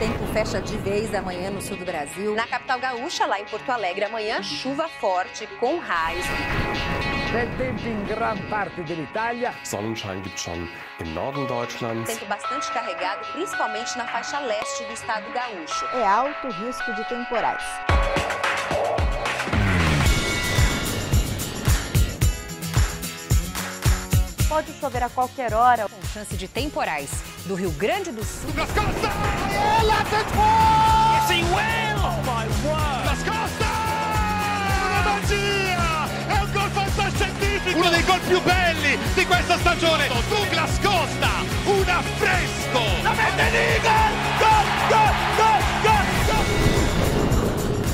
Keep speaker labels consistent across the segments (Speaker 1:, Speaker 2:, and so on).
Speaker 1: tempo fecha de vez amanhã no sul do Brasil.
Speaker 2: Na capital gaúcha, lá em Porto Alegre, amanhã chuva forte com raios.
Speaker 3: Tempo in gran parte dell'Italia.
Speaker 4: Sonnenschein gibt schon im Norden Deutschlands.
Speaker 2: Tempo bastante carregado, principalmente na faixa leste do estado gaúcho.
Speaker 5: É alto risco de temporais.
Speaker 6: Pode chover a qualquer hora.
Speaker 1: Com chance de temporais do Rio Grande do Sul.
Speaker 7: Douglas Costa! Ela tentou!
Speaker 8: Yes, he will!
Speaker 7: Oh my word! Douglas Costa! Una magia! È un gol fantascientifico! Uno dei gol più belli di questa stagione! Douglas Costa! Un affresco!
Speaker 8: La mette lì!
Speaker 7: Gol! Gol! Gol! Gol! Gol!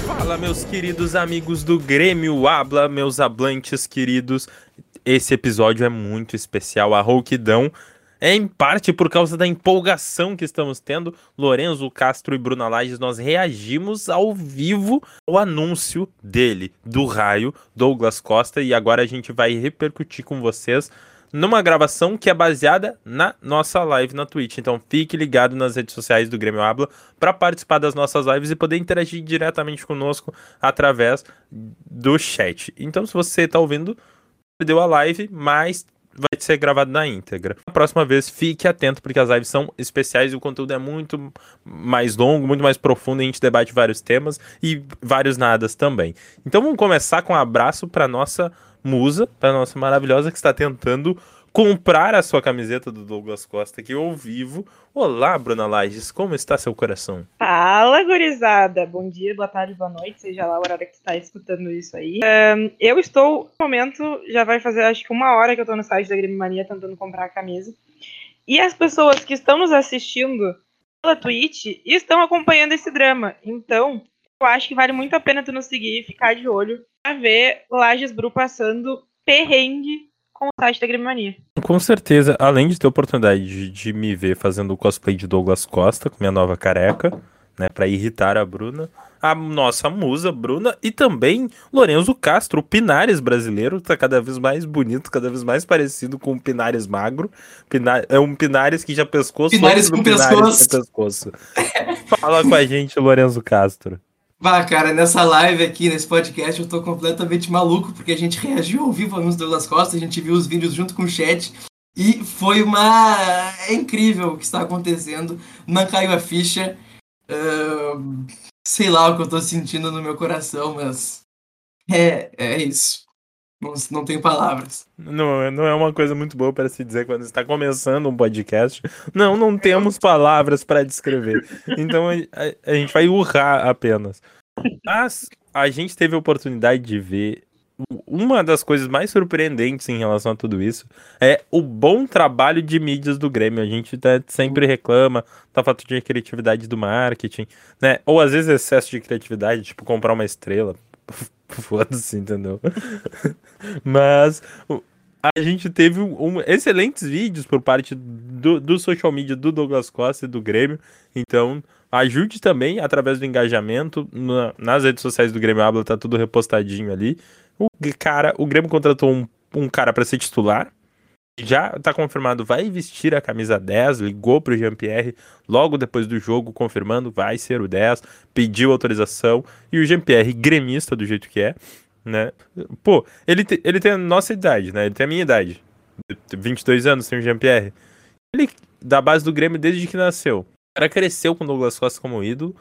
Speaker 9: Fala, meus queridos amigos do Grêmio Habla, meus hablantes queridos. Esse episódio é muito especial. A rouquidão é em parte por causa da empolgação que estamos tendo. Lorenzo Castro e Bruna Lages, nós reagimos ao vivo ao anúncio dele, do raio, Douglas Costa, e agora a gente vai repercutir com vocês numa gravação que é baseada na nossa live na Twitch. Então fique ligado nas redes sociais do Grêmio Habla para participar das nossas lives e poder interagir diretamente conosco através do chat. Então, se você está ouvindo, perdeu a live, mas vai ser gravado na íntegra. Na próxima vez, fique atento, porque as lives são especiais e o conteúdo é muito mais longo, muito mais profundo. A gente debate vários temas e vários nadas também. Então vamos começar com um abraço para nossa musa, para nossa maravilhosa que está tentando comprar a sua camiseta do Douglas Costa aqui ao vivo. Olá, Bruna Lages, como está seu coração?
Speaker 6: Fala, gurizada! Bom dia, boa tarde, boa noite, seja lá a hora que está escutando isso aí. Um, eu estou, no momento, já vai fazer acho que uma hora que eu estou no site da Grêmio Mania tentando comprar a camisa. E as pessoas que estão nos assistindo pela Twitch estão acompanhando esse drama. Então, eu acho que vale muito a pena tu nos seguir e ficar de olho pra ver Lages Bru passando perrengue com o site da Grêmio Mania.
Speaker 9: Com certeza, além de ter a oportunidade de, de, me ver fazendo o cosplay de Douglas Costa com minha nova careca, né, para irritar a Bruna, a nossa musa Bruna e também Lorenzo Castro, o Pinares brasileiro, tá cada vez mais bonito, cada vez mais parecido com o Pinares magro. Pinar, é um Pinares que já pescou
Speaker 10: Pinares com pescoço.
Speaker 9: pescoço. Fala com a gente, Lorenzo Castro.
Speaker 10: Vá, cara, nessa live aqui, nesse podcast, eu tô completamente maluco, porque a gente reagiu ao vivo nos Douglas Costa, a gente viu os vídeos junto com o chat, e foi uma. É incrível o que está acontecendo. Não caiu a ficha. Uh... Sei lá o que eu tô sentindo no meu coração, mas. É, é isso. Não, não tenho palavras.
Speaker 9: Não, não é uma coisa muito boa para se dizer quando está começando um podcast. Não, não temos palavras para descrever. Então a, a, a, gente vai urrar apenas. Mas a gente teve a oportunidade de ver. Uma das coisas mais surpreendentes em relação a tudo isso é o bom trabalho de mídias do Grêmio. A gente tá, sempre reclama da falta de criatividade do marketing, né? Ou às vezes excesso de criatividade, tipo comprar uma estrela Foda-se, entendeu? Mas a gente teve um, excelentes vídeos por parte do, do social media do Douglas Costa e do Grêmio. Então, ajude também através do engajamento na, nas redes sociais do Grêmio Habla, tá tudo repostadinho ali. O cara, o Grêmio contratou um, um cara para ser titular, já está confirmado, vai vestir a camisa 10, ligou para o Jean-Pierre logo depois do jogo, confirmando, vai ser o 10, pediu autorização, e o Jean-Pierre, gremista do jeito que é, né, pô, ele, te, ele tem a nossa idade, né, ele tem a minha idade, 22 anos tem o Jean-Pierre, ele, da base do Grêmio desde que nasceu, cara cresceu com o Douglas Costa como ídolo,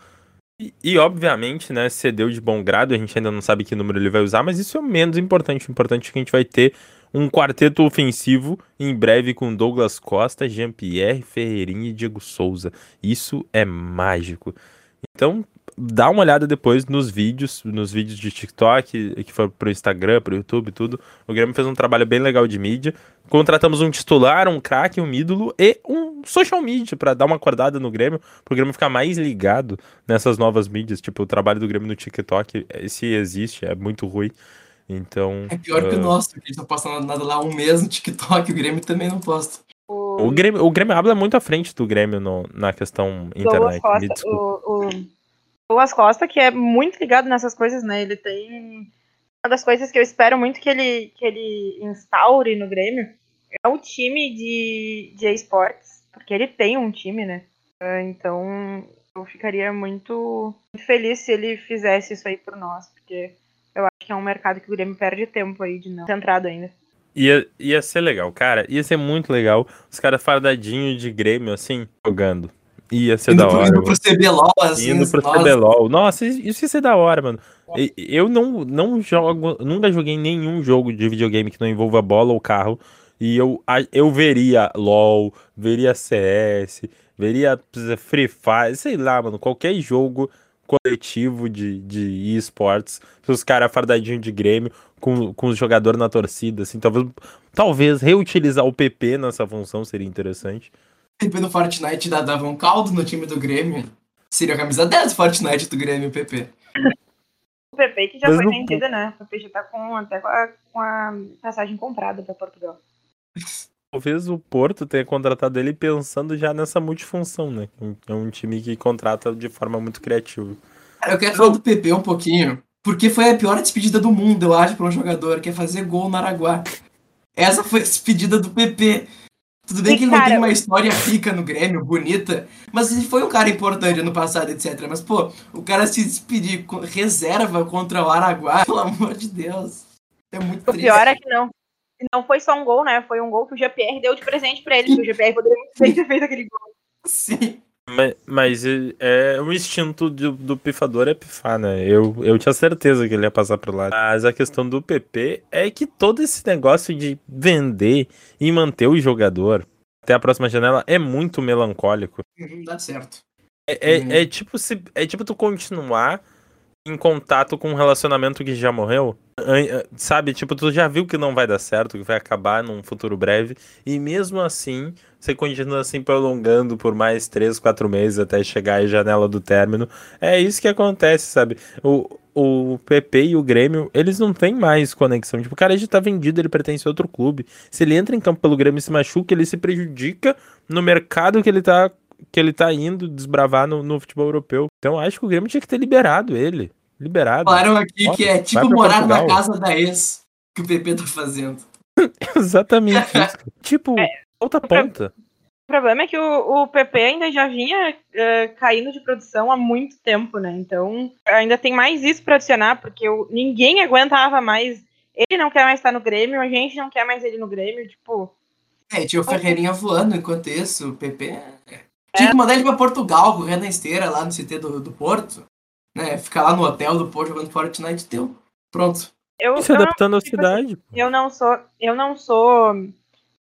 Speaker 9: e, e, obviamente, né, cedeu de bom grado, a gente ainda não sabe que número ele vai usar, mas isso é o menos importante. O importante é que a gente vai ter um quarteto ofensivo em breve com Douglas Costa, Jean-Pierre, Ferreirinha e Diego Souza. Isso é mágico. Então, dá uma olhada depois nos vídeos, nos vídeos de TikTok, que foram pro Instagram, pro YouTube, tudo. O Grêmio fez um trabalho bem legal de mídia. Contratamos um titular, um craque, um ídolo e um social media para dar uma acordada no Grêmio, pro Grêmio ficar mais ligado nessas novas mídias. Tipo, o trabalho do Grêmio no TikTok, se existe, é muito ruim. Então.
Speaker 10: É pior uh... que o nosso, que a gente não posta nada lá um mês no TikTok, o Grêmio também não posta.
Speaker 9: O Grêmio, o Grêmio habla muito à frente do Grêmio no, na questão internet.
Speaker 6: Costa, o, o Douglas Costa, que é muito ligado nessas coisas, né? Ele tem. Uma das coisas que eu espero muito que ele, que ele instaure no Grêmio é o time de, de esportes, porque ele tem um time, né? Então, Eu ficaria muito, muito feliz se ele fizesse isso aí por nós, porque que é um mercado que o Grêmio perde tempo aí de não ter entrado ainda.
Speaker 9: Ia, ia ser legal, cara. Ia ser muito legal. Os caras fardadinhos de Grêmio, assim, jogando. Ia ser
Speaker 10: Indo
Speaker 9: da
Speaker 10: pro,
Speaker 9: hora.
Speaker 10: indo pro CBLOL, assim.
Speaker 9: Indo pro
Speaker 10: nossa.
Speaker 9: CBLOL. Nossa, isso ia ser da hora, mano. Eu não, não jogo, nunca joguei nenhum jogo de videogame que não envolva bola ou carro. E eu, eu veria LOL, veria CS, veria Free Fire, sei lá, mano, qualquer jogo coletivo de, de esportes. Se os caras fardadinhos de Grêmio, com, com os jogadores na torcida, assim, talvez, talvez reutilizar o PP nessa função seria interessante.
Speaker 10: PP no Fortnite dava um caldo no time do Grêmio. Seria a camisa 10 do Fortnite do Grêmio, PP.
Speaker 6: O PP que já
Speaker 9: Mas
Speaker 6: foi
Speaker 9: não-
Speaker 6: vendido, né? O PP já tá com, até com a, com a passagem comprada pra Portugal.
Speaker 9: Talvez o Porto tenha contratado ele pensando já nessa multifunção, né? É um time que contrata de forma muito criativa.
Speaker 10: Cara, eu quero falar do PP um pouquinho, porque foi a pior despedida do mundo, eu acho, pra um jogador, que é fazer gol no Araguá. Essa foi a despedida do PP. Tudo bem
Speaker 6: E,
Speaker 10: que ele não
Speaker 6: cara,
Speaker 10: tem uma história rica no Grêmio, bonita, mas ele foi um cara importante ano passado, etc. Mas, pô, o cara se despedir com reserva contra o Araguá, pelo amor de Deus. É muito
Speaker 6: O
Speaker 10: triste.
Speaker 6: pior é que não. Não foi só um gol, né? Foi um gol que o GPR deu de presente pra ele. Que o GPR poderia muito bem ter feito aquele gol.
Speaker 10: Sim.
Speaker 9: Mas, mas ele- é o instinto do, do pifador é pifar, né? Eu, eu tinha certeza que ele ia passar pro lado. Mas a questão do PP é que todo esse negócio de vender e manter o jogador até a próxima janela é muito melancólico.
Speaker 10: Não dá certo.
Speaker 9: É, é,
Speaker 10: Uhum.
Speaker 9: é tipo se é tipo tu continuar em contato com um relacionamento que já morreu, an- sabe? Tipo, tu já viu que não vai dar certo, que vai acabar num futuro breve, e mesmo assim, você continua assim prolongando por mais três, quatro meses até chegar à janela do término. É isso que acontece, sabe? O, o PP e o Grêmio, eles não têm mais conexão. Tipo, o cara já tá vendido, ele pertence a outro clube. Se ele entra em campo pelo Grêmio e se machuca, ele se prejudica no mercado que ele tá que ele tá indo desbravar no, no futebol europeu. Então acho que o Grêmio tinha que ter liberado ele. Liberado.
Speaker 10: Falaram aqui
Speaker 9: Ó,
Speaker 10: que é tipo morar na
Speaker 9: Portugal.
Speaker 10: casa da ex que o PP tá fazendo.
Speaker 9: Exatamente isso. tipo, outra ponta.
Speaker 6: O problema é que o, o PP ainda já vinha eh, caindo de produção há muito tempo, né? Então ainda tem mais isso pra adicionar, porque o- ninguém aguentava mais. Ele não quer mais estar no Grêmio, a gente não quer mais ele no Grêmio. Tipo,
Speaker 10: É, tinha o Ferreirinha voando enquanto isso, o PP. é. Tinha que mandar ele pra Portugal, correr na esteira lá no CT do, do Porto. Né? Ficar lá no hotel do Porto jogando Fortnite deu. Pronto.
Speaker 6: eu,
Speaker 9: Se
Speaker 6: eu, não,
Speaker 9: adaptando à cidade.
Speaker 6: eu não sou. Eu não sou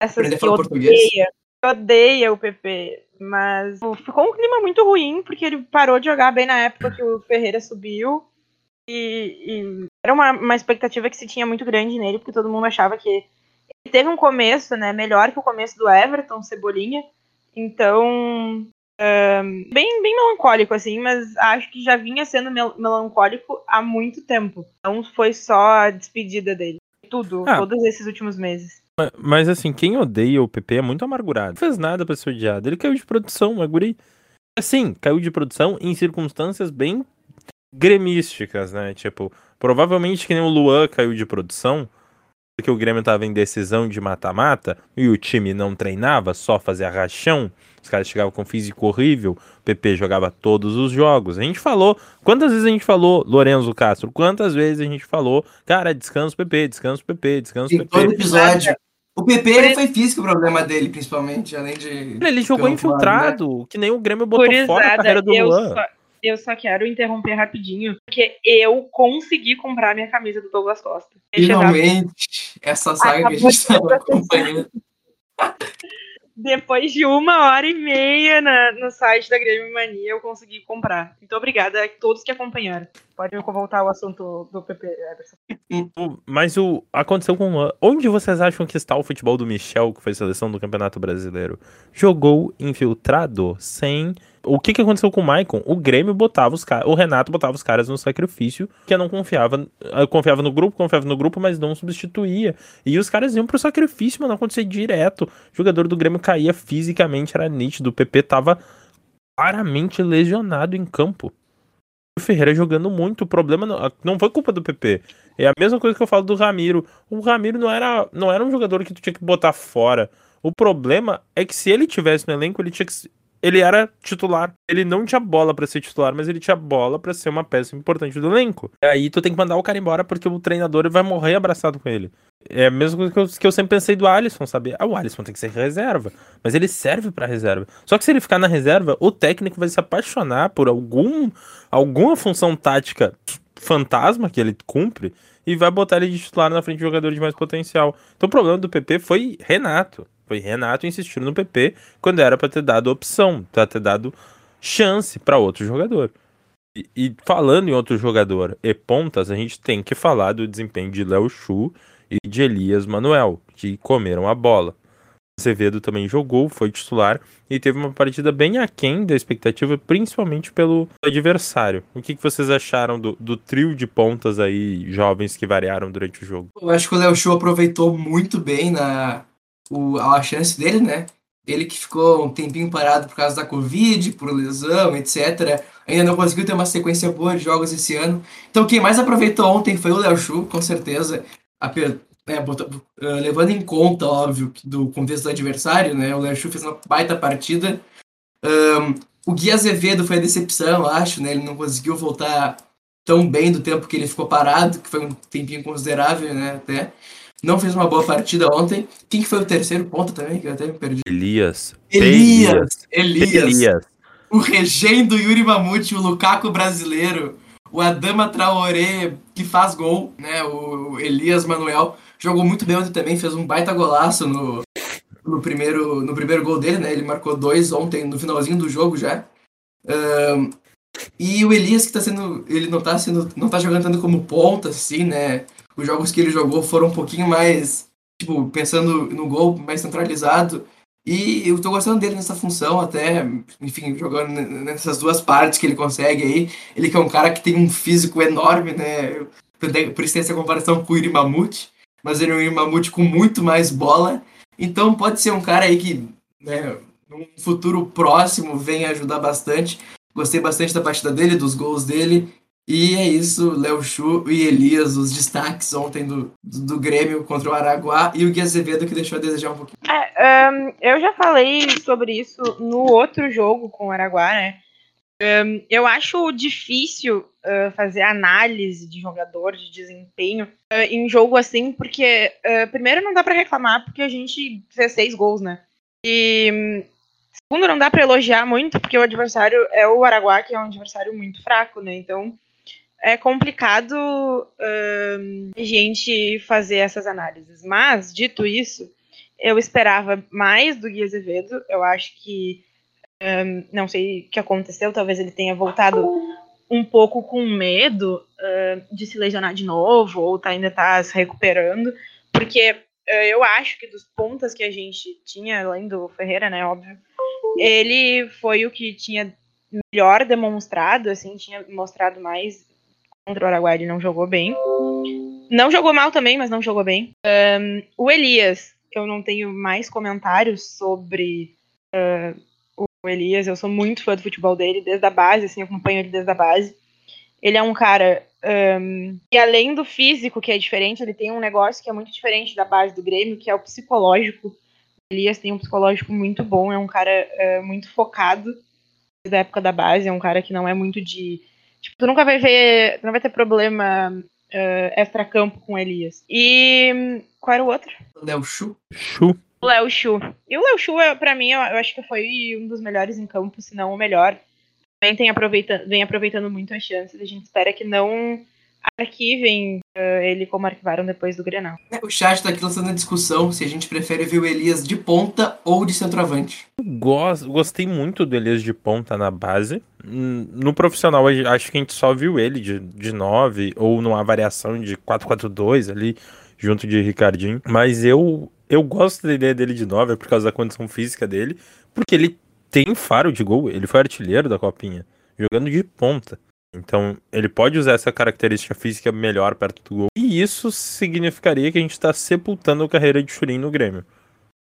Speaker 6: essas
Speaker 10: Aprender a
Speaker 6: que odeia, que odeia o PP. Mas ficou um clima muito ruim, porque ele parou de jogar bem na época que o Ferreira subiu. E, e era uma, uma expectativa que se tinha muito grande nele, porque todo mundo achava que ele teve um começo, né, melhor que o começo do Everton, Cebolinha. Então, ahn, bem, bem melancólico, assim, mas acho que já vinha sendo mel- melancólico há muito tempo. Não foi só a despedida dele. Tudo,
Speaker 9: Ah.
Speaker 6: todos esses últimos meses.
Speaker 9: Ma- Mas assim, quem odeia o PP é muito amargurado. Não fez nada pra ser odiado. Ele caiu de produção, o guri. Assim, caiu de produção em circunstâncias bem gremísticas, né? Tipo, provavelmente que nem o Luan caiu de produção, porque o Grêmio tava em decisão de mata-mata e o time não treinava, só fazia rachão. Os caras chegavam com físico horrível, o PP jogava todos os jogos. A gente falou, quantas vezes a gente falou, Lorenzo Castro, quantas vezes a gente falou, cara, descansa o PP, descansa o PP, descansa o
Speaker 10: Em
Speaker 9: PP.
Speaker 10: todo episódio. O PP ele foi físico o problema dele, principalmente, além de.
Speaker 9: Ele jogou
Speaker 10: campo,
Speaker 9: infiltrado, que nem o Grêmio botou fora a carreira do Luan.
Speaker 6: só, eu só quero interromper rapidinho, porque eu consegui comprar minha camisa do Douglas Costa.
Speaker 10: Finalmente, essa saga que a
Speaker 6: Acabou
Speaker 10: gente
Speaker 6: de
Speaker 10: tava
Speaker 6: ser
Speaker 10: acompanhando.
Speaker 6: Depois de uma hora e meia na- no site da Grêmio Mania, eu consegui comprar. Muito obrigada a todos que acompanharam. Pode voltar ao assunto do PP, Everson.
Speaker 9: Mas o aconteceu com. Onde vocês acham que está o futebol do Michel, que foi seleção do Campeonato Brasileiro? Jogou infiltrado, sem. O que, que aconteceu com o Maicon? O Grêmio botava os caras. O Renato botava os caras no sacrifício, que não confiava. Confiava no grupo, confiava no grupo, mas não substituía. E os caras iam pro sacrifício, mano. Acontecia direto. O jogador do Grêmio caía fisicamente, era nítido. O PP tava claramente lesionado em campo. O Ferreira jogando muito. O problema não, não foi culpa do PP. É a mesma coisa que eu falo do Ramiro. O Ramiro não era, não era um jogador que tu tinha que botar fora. O problema é que se ele tivesse no elenco, ele tinha que. ele era titular. Ele não tinha bola para ser titular, mas ele tinha bola para ser uma peça importante do elenco. E aí tu tem que mandar o cara embora porque o treinador vai morrer abraçado com ele. É a mesma coisa que eu, que eu sempre pensei do Alisson, sabe? Ah, o Alisson tem que ser reserva, mas ele serve para reserva. Só que se ele ficar na reserva, o técnico vai se apaixonar por algum alguma função tática fantasma que ele cumpre e vai botar ele de titular na frente de jogador de mais potencial. Então o problema do PP foi Renato. Foi Renato insistindo no PP quando era para ter dado opção, para ter dado chance para outro jogador. E, e, falando em outro jogador e pontas, a gente tem que falar do desempenho de Léo Chu e de Elias Manuel, que comeram a bola. Azevedo também jogou, foi titular e teve uma partida bem aquém da expectativa, principalmente pelo adversário. O que, que vocês acharam do, do, trio de pontas aí, jovens que variaram durante o jogo?
Speaker 10: Eu acho que o Léo Chu aproveitou muito bem na, o, a chance dele, né? Ele que ficou um tempinho parado por causa da Covid, por lesão, etc. Ainda não conseguiu ter uma sequência boa de jogos esse ano. Então quem mais aproveitou ontem foi o Léo Chu, com certeza. Né, botou, uh, levando em conta, óbvio, do contexto do adversário, né? O Léo Chu fez uma baita partida. Um, o Gui Azevedo foi a decepção, acho, né? Ele não conseguiu voltar tão bem do tempo que ele ficou parado, que foi um tempinho considerável, né? Até não fez uma boa partida ontem. Quem que foi o terceiro ponto também? Que eu até me perdi.
Speaker 9: Elias.
Speaker 10: Elias. Elias. Elias. O regendo Yuri Mamute, o Lukaku brasileiro, o Adama Traoré, que faz gol, né? O Elias Manuel jogou muito bem ontem também, fez um baita golaço no, no, primeiro, no primeiro gol dele, né? Ele marcou dois ontem no finalzinho do jogo já. Um, e o Elias que tá sendo. Ele não tá sendo. não tá jogando tanto como ponta, assim, né? os jogos que ele jogou foram um pouquinho mais, tipo, pensando no gol mais centralizado. E eu tô gostando dele nessa função, até, enfim, jogando nessas duas partes que ele consegue aí. Ele que é um cara que tem um físico enorme, né? Por isso tem essa comparação com o Iri Mamute, mas ele é um Iri Mamute com muito mais bola. Então pode ser um cara aí que, né, num futuro próximo venha ajudar bastante. Gostei bastante da partida dele, dos gols dele. E é isso, Léo Chu e Elias, os destaques ontem do, do, Grêmio contra o Araguá e o Gui Azevedo que deixou a desejar um pouquinho.
Speaker 6: É, um, eu já falei sobre isso no outro jogo com o Araguá, né? Um, eu acho difícil uh, fazer análise de jogador, de desempenho uh, em jogo assim, porque uh, primeiro não dá para reclamar porque a gente fez seis gols, né? E segundo não dá para elogiar muito porque o adversário é o Araguá, que é um adversário muito fraco, né? Então é complicado a gente fazer essas análises. Mas, dito isso, eu esperava mais do Gui Azevedo. Eu acho que. Um, não sei o que aconteceu, talvez ele tenha voltado um pouco com medo uh, de se lesionar de novo, ou tá, ainda tá se recuperando, porque uh, eu acho que dos pontas que a gente tinha, além do Ferreira, né, óbvio, ele foi o que tinha melhor demonstrado, assim, tinha mostrado mais contra o Araguai ele não jogou bem. Não jogou mal também, mas não jogou bem. Um, o Elias, eu não tenho mais comentários sobre uh, o Elias. Eu sou muito fã do futebol dele, desde a base, assim, acompanho ele desde a base. Ele é um cara um, e além do físico, que é diferente, ele tem um negócio que é muito diferente da base do Grêmio, que é o psicológico. O Elias tem um psicológico muito bom, é um cara uh, muito focado desde a época da base, é um cara que não é muito de Tipo, tu nunca vai ver. Tu não vai ter problema uh, extra-campo com Elias. E. Qual era o outro?
Speaker 10: Léo Chu.
Speaker 9: Chu.
Speaker 6: O Léo Chu. E o Léo Chu, pra mim, eu, eu, acho que foi um dos melhores em campo, se não o melhor. Também tem aproveita, vem aproveitando muito as chances. A gente espera que não arquivem uh, ele como arquivaram depois do Grenal.
Speaker 10: O chat tá aqui lançando a discussão se a gente prefere ver o Elias de ponta ou de centroavante.
Speaker 9: Gosto, gostei muito do Elias de ponta na base. No profissional, acho que a gente só viu ele de, de 9 ou numa variação de 4-4-2 ali, junto de Ricardinho. Mas eu, eu gosto da ideia dele de 9 por causa da condição física dele, porque ele tem faro de gol, ele foi artilheiro da Copinha, jogando de ponta. Então, ele pode usar essa característica física melhor perto do gol. E isso significaria que a gente está sepultando a carreira de Churin no Grêmio.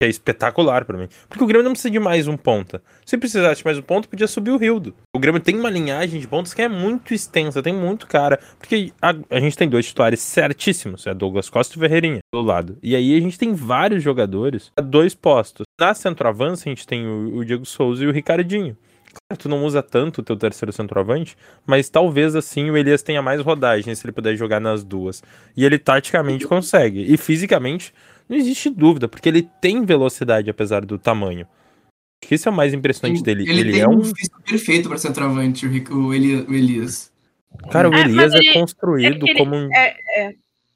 Speaker 9: Que é espetacular pra mim. Porque o Grêmio não precisa de mais um ponta. Se precisasse de mais um ponto, podia subir o Rildo. O Grêmio tem uma linhagem de pontos que é muito extensa, tem muito cara. Porque a, a gente tem dois titulares certíssimos, é Douglas Costa e Ferreirinha do lado. E aí a gente tem vários jogadores a dois postos. Na centroavance, a gente tem o, o Diego Souza e o Ricardinho. Claro, tu não usa tanto o teu terceiro centroavante, mas talvez assim o Elias tenha mais rodagem se ele puder jogar nas duas. E ele taticamente consegue. E fisicamente não existe dúvida, porque ele tem velocidade apesar do tamanho. Acho que isso é o mais impressionante
Speaker 10: Sim,
Speaker 9: dele.
Speaker 10: Ele,
Speaker 9: Ele,
Speaker 10: tem
Speaker 9: é
Speaker 10: um físico perfeito pra centroavante, o, Ric- o, Eli- o Elias.
Speaker 9: Cara, o
Speaker 6: É, mas
Speaker 9: Elias é
Speaker 6: ele-
Speaker 9: construído
Speaker 6: é ele-
Speaker 9: como um.
Speaker 6: É, é.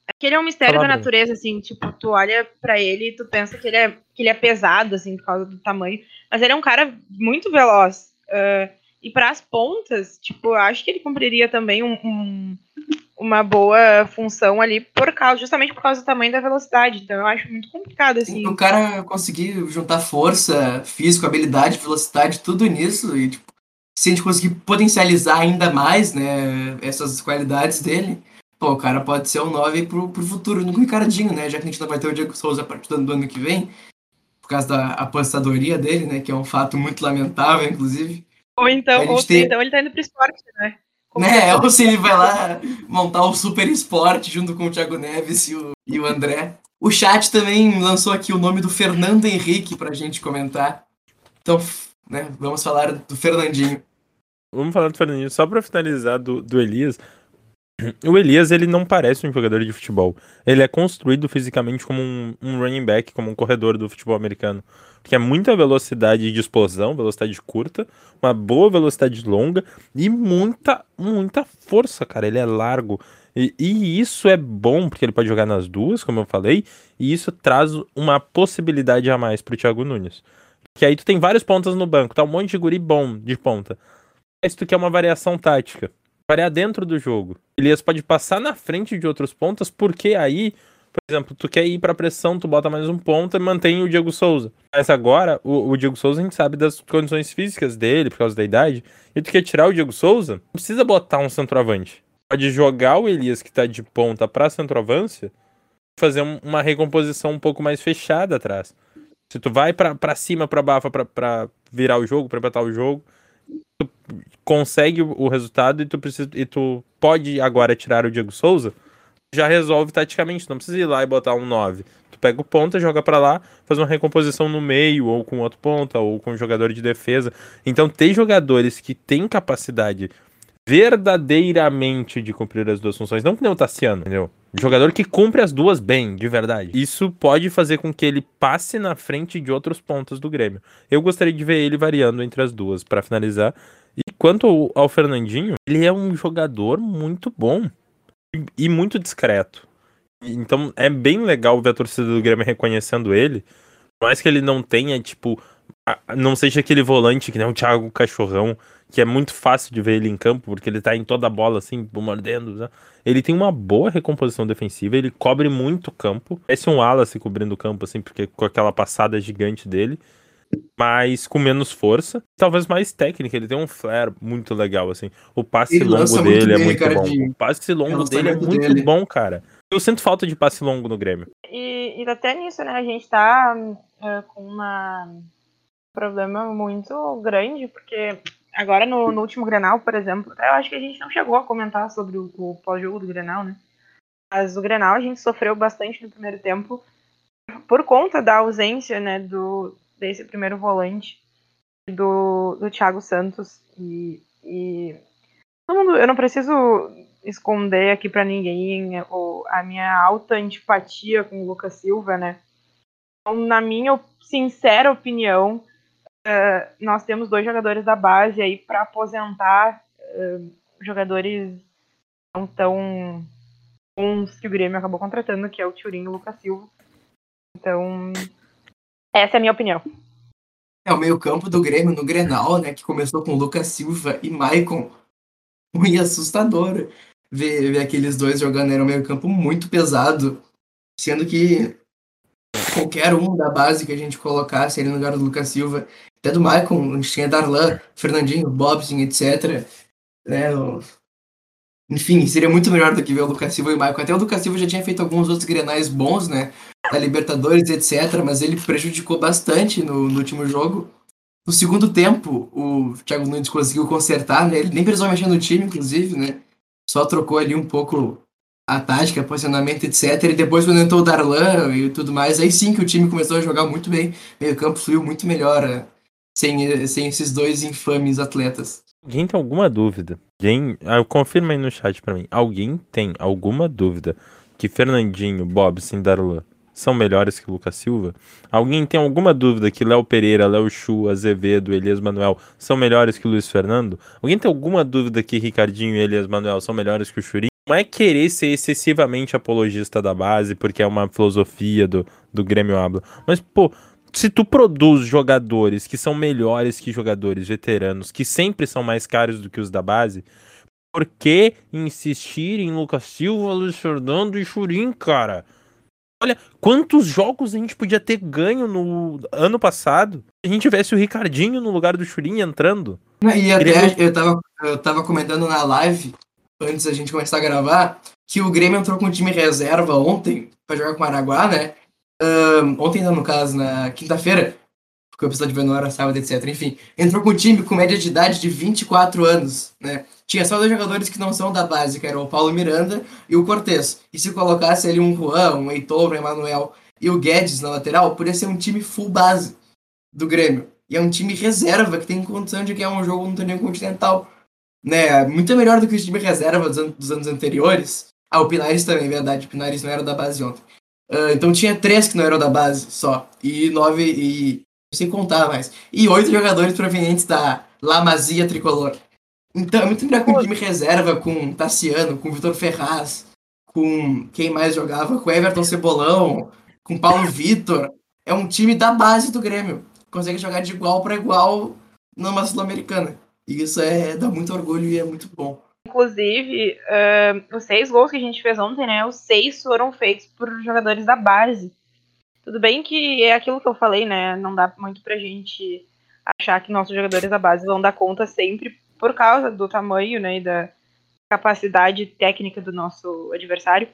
Speaker 6: É que ele é um mistério
Speaker 9: Fala,
Speaker 6: da natureza, assim, tipo, tu olha pra ele e tu pensa que ele, é, que ele é pesado, assim, por causa do tamanho. Mas ele é um cara muito veloz. Ah, e pras pontas, tipo, eu acho que ele cumpriria também um- um- uma boa função ali, por causa, justamente por causa do tamanho da velocidade. Então eu acho muito complicado, assim.
Speaker 10: O cara conseguir juntar força, físico, habilidade, velocidade, tudo nisso, e tipo, se a gente conseguir potencializar ainda mais, né, essas qualidades dele, pô, o cara pode ser um 9 pro, pro futuro, no Ricardinho, né, já que a gente não vai ter o Diego Souza a partir do ano que vem, por causa da apostadoria dele, né, que é um fato muito lamentável, inclusive.
Speaker 6: Ou então, ou
Speaker 10: tem-
Speaker 6: então ele tá indo pro esporte, né? Como
Speaker 10: Né,
Speaker 6: jogador.
Speaker 10: ou se ele vai lá montar o Super Esporte junto com o Thiago Neves e o, e o André. O chat também lançou aqui o nome do Fernando Henrique pra gente comentar. Então, né, vamos falar do Fernandinho.
Speaker 9: Vamos falar do Fernandinho, só pra finalizar do, do Elias. O Elias, ele não parece um jogador de futebol. Ele é construído fisicamente como um, um running back, como um corredor do futebol americano. Que é muita velocidade de explosão, velocidade curta, uma boa velocidade longa e muita, muita força, cara. Ele é largo. E, e isso é bom, porque ele pode jogar nas duas, como eu falei, e isso traz uma possibilidade a mais pro Thiago Nunes. Que aí tu tem vários pontas no banco, tá um monte de guri bom de ponta. Mas tu quer uma variação tática, variar dentro do jogo. Elias pode passar na frente de outros pontas, porque aí, por exemplo, tu quer ir pra pressão, tu bota mais um ponta e mantém o Diego Souza. Mas agora, o, o Diego Souza a gente sabe das condições físicas dele, por causa da idade, e tu quer tirar o Diego Souza, não precisa botar um centroavante. Pode jogar o Elias que tá de ponta pra centroavância, fazer um- uma recomposição um pouco mais fechada atrás. Se tu vai pra cima, pra bafa, pra, pra virar o jogo, pra empatar o jogo, tu consegue o, resultado e tu, precisa, e tu pode agora tirar o Diego Souza, já resolve taticamente. Não precisa ir lá e botar um 9. Tu pega o ponta, joga pra lá, faz uma recomposição no meio, ou com outro ponta, ou com um jogador de defesa. Então, ter jogadores que têm capacidade verdadeiramente de cumprir as duas funções, não que nem o Tassiano, entendeu? Jogador que cumpre as duas bem, de verdade. Isso pode fazer com que ele passe na frente de outros pontos do Grêmio. Eu gostaria de ver ele variando entre as duas, pra finalizar. E quanto ao, Fernandinho, ele é um jogador muito bom e, muito discreto. Então é bem legal ver a torcida do Grêmio reconhecendo ele. Por mais que ele não tenha, tipo, não seja aquele volante que nem o Thiago Cachorrão, que é muito fácil de ver ele em campo, porque ele tá em toda a bola, assim, mordendo. né? Ele tem uma boa recomposição defensiva, ele cobre muito campo. Parece um Wallace cobrindo o campo, assim, porque com aquela passada gigante dele. Mas com menos força, talvez mais técnica. Ele tem um flare muito legal, assim. O passe
Speaker 10: Ele
Speaker 9: longo dele é muito bom.
Speaker 10: Ricardinho.
Speaker 9: O passe longo dele é muito
Speaker 10: dele.
Speaker 9: bom, cara. Eu sinto falta de passe longo no Grêmio.
Speaker 6: E, e até nisso, né, a gente tá é, com uma- um problema muito grande, porque agora no, no último Grenal, por exemplo, eu acho que a gente não chegou a comentar sobre o, o pós-jogo do Grenal, né? Mas o Grenal a gente sofreu bastante no primeiro tempo por conta da ausência, né, do, desse primeiro volante do, do Thiago Santos e, e todo mundo, eu não preciso esconder aqui pra ninguém a minha alta antipatia com o Lucas Silva, né? Então, na minha sincera opinião, eh, nós temos dois jogadores da base aí para aposentar eh, jogadores não tão bons que o Grêmio acabou contratando, que é o Turinho e o Lucas Silva. Então, essa é a minha opinião.
Speaker 10: É o meio-campo do Grêmio no Grenal, né? Que começou com Lucas Silva e Maicon. Muito assustador ver, ver aqueles dois jogando. Era um meio-campo muito pesado. Sendo que qualquer um da base que a gente colocasse ali no lugar do Lucas Silva, até do Maicon, a gente tinha Darlan, Fernandinho, Bobson, etc. Né? Enfim, seria muito melhor do que ver o Lucas Silva e o Maicon. Até o Lucas Silva já tinha feito alguns outros grenais bons, né? da Libertadores, etc. Mas ele prejudicou bastante no, no último jogo. No segundo tempo, o Thiago Nunes conseguiu consertar, né? Ele nem precisou mexer no time, inclusive, né? Só trocou ali um pouco a tática, posicionamento, etc. E depois, quando entrou o Darlan e tudo mais, aí sim que o time começou a jogar muito bem. Meio campo fluiu muito melhor né? Sem, sem esses dois infames atletas.
Speaker 9: Alguém tem alguma dúvida? Alguém, ah, confirma aí no chat para mim. Alguém tem alguma dúvida que Fernandinho, Bob, Darlan são melhores que Lucas Silva? Alguém tem alguma dúvida que Léo Pereira, Léo Chu, Azevedo, Elias Manuel são melhores que Luiz Fernando? Alguém tem alguma dúvida que Ricardinho e Elias Manuel são melhores que o Churinho? Não é querer ser excessivamente apologista da base, porque é uma filosofia do, do Grêmio Habla. Mas, pô, se tu produz jogadores que são melhores que jogadores veteranos, que sempre são mais caros do que os da base, por que insistir em Lucas Silva, Luiz Fernando e Churin, cara? Olha, quantos jogos a gente podia ter ganho no ano passado se a gente tivesse o Ricardinho no lugar do Churin entrando.
Speaker 10: E até eu tava, eu tava comentando na live, antes da gente começar a gravar, que o Grêmio entrou com o time reserva ontem para jogar com o Araguá, né? Ontem, no caso, na quinta-feira, porque o episódio de hora sábado, etc. Enfim, entrou com um time com média de idade de 24 anos, né? Tinha só dois jogadores que não são da base, que eram o Paulo Miranda e o Cortez. E se colocasse ali um Juan, um Heitor, um Emanuel e o Guedes na lateral, poderia ser um time full base do Grêmio. E é um time reserva que tem condição de ganhar um jogo no torneio continental. Né? Muito melhor do que o time reserva dos, dos anos anteriores. Ah, o Pinares também, verdade. O Pinares não era da base ontem. Uh, então tinha três que não eram da base só. E nove, e sem contar mais. E oito jogadores provenientes da Lamazia Tricolor. Então é muito melhor com o time reserva, com Tassiano, com Vitor Ferraz, com quem mais jogava, com Everton Cebolão, com Paulo Vitor. É um time da base do Grêmio. Consegue jogar de igual para igual numa Sul-Americana. E isso é, dá muito orgulho e é muito bom.
Speaker 6: Inclusive, uh, os seis gols que a gente fez ontem, né? Os seis foram feitos por jogadores da base. Tudo bem que é aquilo que eu falei, né? Não dá muito pra gente achar que nossos jogadores da base vão dar conta sempre por causa do tamanho, né, e da capacidade técnica do nosso adversário.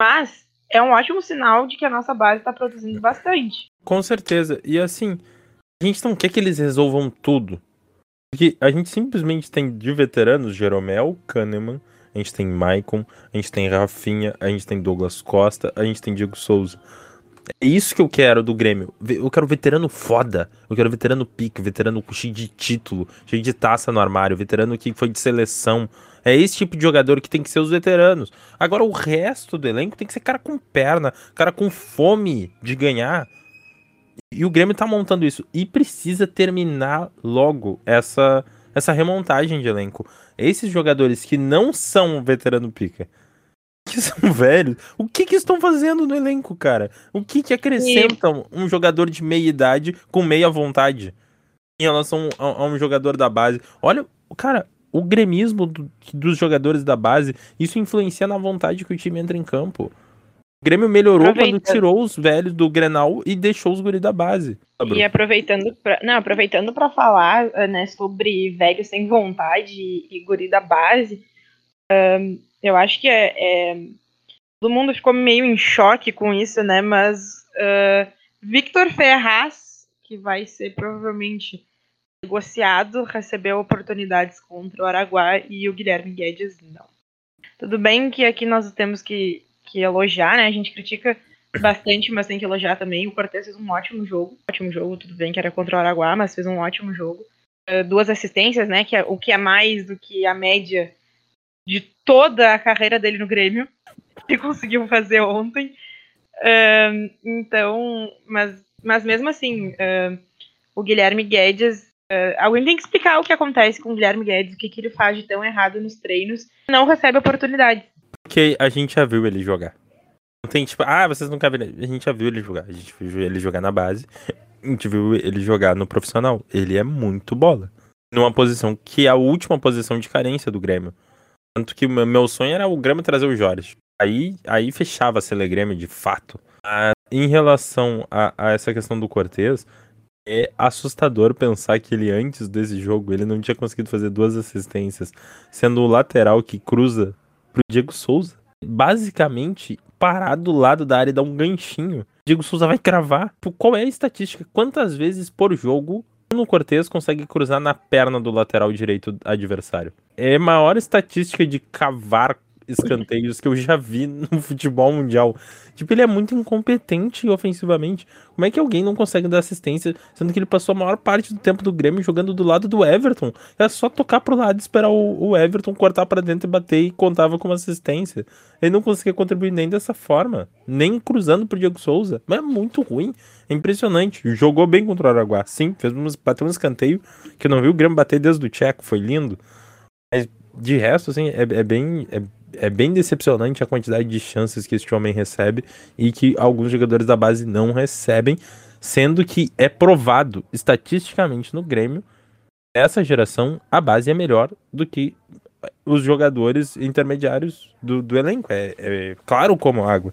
Speaker 6: Mas é um ótimo sinal de que a nossa base está produzindo bastante.
Speaker 9: Com certeza. E assim, a gente não quer que eles resolvam tudo. Porque a gente simplesmente tem de veteranos Jeromel, Kahneman, a gente tem Maicon, a gente tem Rafinha, a gente tem Douglas Costa, a gente tem Diego Souza. É isso que eu quero do Grêmio. Eu quero veterano foda. Eu quero veterano pique, veterano cheio de título, cheio de taça no armário, veterano que foi de seleção. É esse tipo de jogador que tem que ser os veteranos. Agora o resto do elenco tem que ser cara com perna, cara com fome de ganhar. E o Grêmio tá montando isso. E precisa terminar logo essa, essa remontagem de elenco. Esses jogadores que não são veterano pica que são velhos. O que que estão fazendo no elenco, cara? O que que acrescentam um jogador de meia idade com meia vontade em relação a, a um jogador da base? Olha, cara, o gremismo do, dos jogadores da base, isso influencia na vontade que o time entra em campo. O Grêmio melhorou quando tirou os velhos do Grenal e deixou os guris da base.
Speaker 6: E aproveitando pra, não, aproveitando para falar, né, sobre velho sem vontade e, e guri da base, um, eu acho que é, é, todo mundo ficou meio em choque com isso, né? Mas uh, Victor Ferraz, que vai ser provavelmente negociado, recebeu oportunidades contra o Araguá e o Guilherme Guedes não. Tudo bem que aqui nós temos que, que elogiar, né? A gente critica bastante, mas tem que elogiar também. O Cortez fez um ótimo jogo. Ótimo jogo, tudo bem que era contra o Araguá, mas fez um ótimo jogo. Uh, duas assistências, né? Que é, o que é mais do que a média de toda a carreira dele no Grêmio, que conseguiu fazer ontem. Uh, então, mas, mas mesmo assim, uh, o Guilherme Guedes. Uh, alguém tem que explicar o que acontece com o Guilherme Guedes, o que, que ele faz de tão errado nos treinos, não recebe oportunidade.
Speaker 9: Porque a gente já viu ele jogar. Não tem tipo, ah, vocês nunca viram. A gente já viu ele jogar. A gente viu ele jogar na base. A gente viu ele jogar no profissional. Ele é muito bola. Numa posição que é a última posição de carência do Grêmio. Tanto que meu sonho era o Grêmio trazer o Jorge. Aí, aí fechava a Celegrêmio de fato. Ah, em relação a, a, essa questão do Cortez, é assustador pensar que ele, antes desse jogo, ele não tinha conseguido fazer duas assistências, sendo o lateral que cruza pro Diego Souza. Basicamente, parar do lado da área e dar um ganchinho, Diego Souza vai cravar. Qual é a estatística? Quantas vezes por jogo Bruno Cortes consegue cruzar na perna do lateral direito adversário? É maior estatística de cavar escanteios que eu já vi no futebol mundial. Tipo, ele é muito incompetente ofensivamente. Como é que alguém não consegue dar assistência, sendo que ele passou a maior parte do tempo do Grêmio jogando do lado do Everton? É só tocar pro lado, esperar o, o Everton cortar para dentro e bater e contava como assistência. Ele não conseguia contribuir nem dessa forma, nem cruzando pro Diego Souza. Mas é muito ruim. É impressionante. Jogou bem contra o Araguá. Sim, fez um, bateu um escanteio que eu não vi o Grêmio bater desde o Tcheco, foi lindo. Mas de resto, assim, é, é bem. É é bem decepcionante a quantidade de chances que este homem recebe e que alguns jogadores da base não recebem, sendo que é provado estatisticamente no Grêmio, essa geração, a base é melhor do que os jogadores intermediários do, do elenco. É, é, claro como água.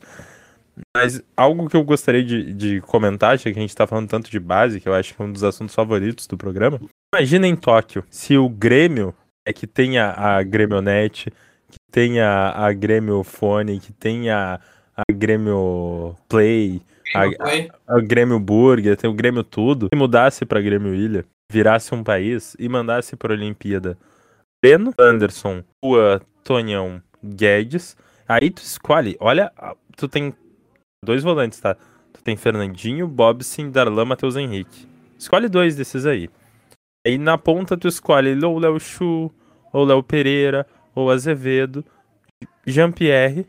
Speaker 9: Mas algo que eu gostaria de, de comentar, já que a gente está falando tanto de base, que eu acho que é um dos assuntos favoritos do programa. Imagina em Tóquio, se o Grêmio é que tem a, a Grêmionet, que tem a, a Grêmio Fone, que tem a, a Grêmio Play, a, a, a, Grêmio Burger, tem o Grêmio Tudo. Se mudasse pra Grêmio Ilha, virasse um país e mandasse pra Olimpíada Breno, Anderson, Rua, Tonhão, Guedes, aí tu escolhe, olha, tu tem dois volantes, tá? Tu tem Fernandinho, Bobson, Darlan, Matheus Henrique. Escolhe dois desses aí. Aí na ponta tu escolhe ou Léo Chu, ou Léo Pereira, ou Azevedo, Jean-Pierre,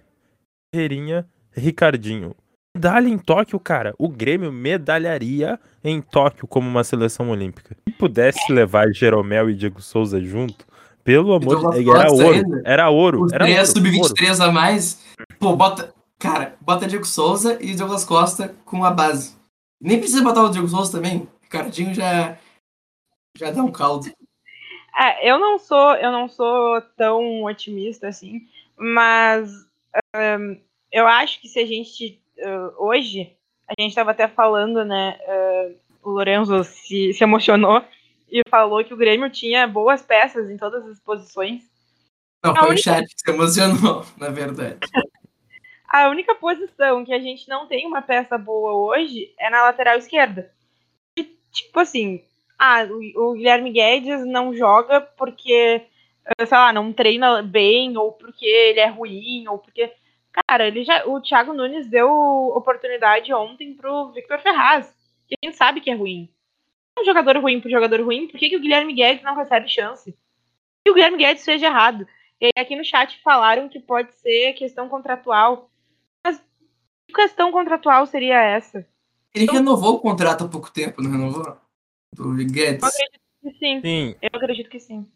Speaker 9: Ferreirinha, Ricardinho. Medalha em Tóquio, cara. O Grêmio medalharia em Tóquio como uma seleção olímpica. Se pudesse levar Jeromel e Diego Souza junto, pelo amor de Deus, era ouro. Ainda. Era ouro.
Speaker 10: Os
Speaker 9: era
Speaker 10: três sub-23 a mais. Pô, bota. Cara, bota Diego Souza e Douglas Costa com a base. Nem precisa botar o Diego Souza também. Ricardinho já. Já dá um caldo.
Speaker 6: É, eu não sou, eu não sou tão otimista assim, mas um, eu acho que se a gente uh, hoje a gente estava até falando, né? Uh, o Lorenzo se, se emocionou e falou que o Grêmio tinha boas peças em todas as posições.
Speaker 10: Não, foi única... o chat que se emocionou, na verdade.
Speaker 6: a única posição que a gente não tem uma peça boa hoje é na lateral esquerda. E, tipo assim, ah, o, Guilherme Guedes não joga porque, eh, sei lá, não treina bem, ou porque ele é ruim, ou porque. Cara, ele já, o Thiago Nunes deu oportunidade ontem pro Victor Ferraz, que a gente sabe que é ruim. Um jogador ruim pro jogador ruim, por que, que o Guilherme Guedes não recebe chance? E o Guilherme Guedes seja errado. E aqui no chat falaram que pode ser questão contratual. Mas que questão contratual seria essa?
Speaker 10: Ele então, renovou o contrato há pouco tempo, não renovou? Do Guedes.
Speaker 6: Eu acredito que sim. sim. Eu acredito que sim.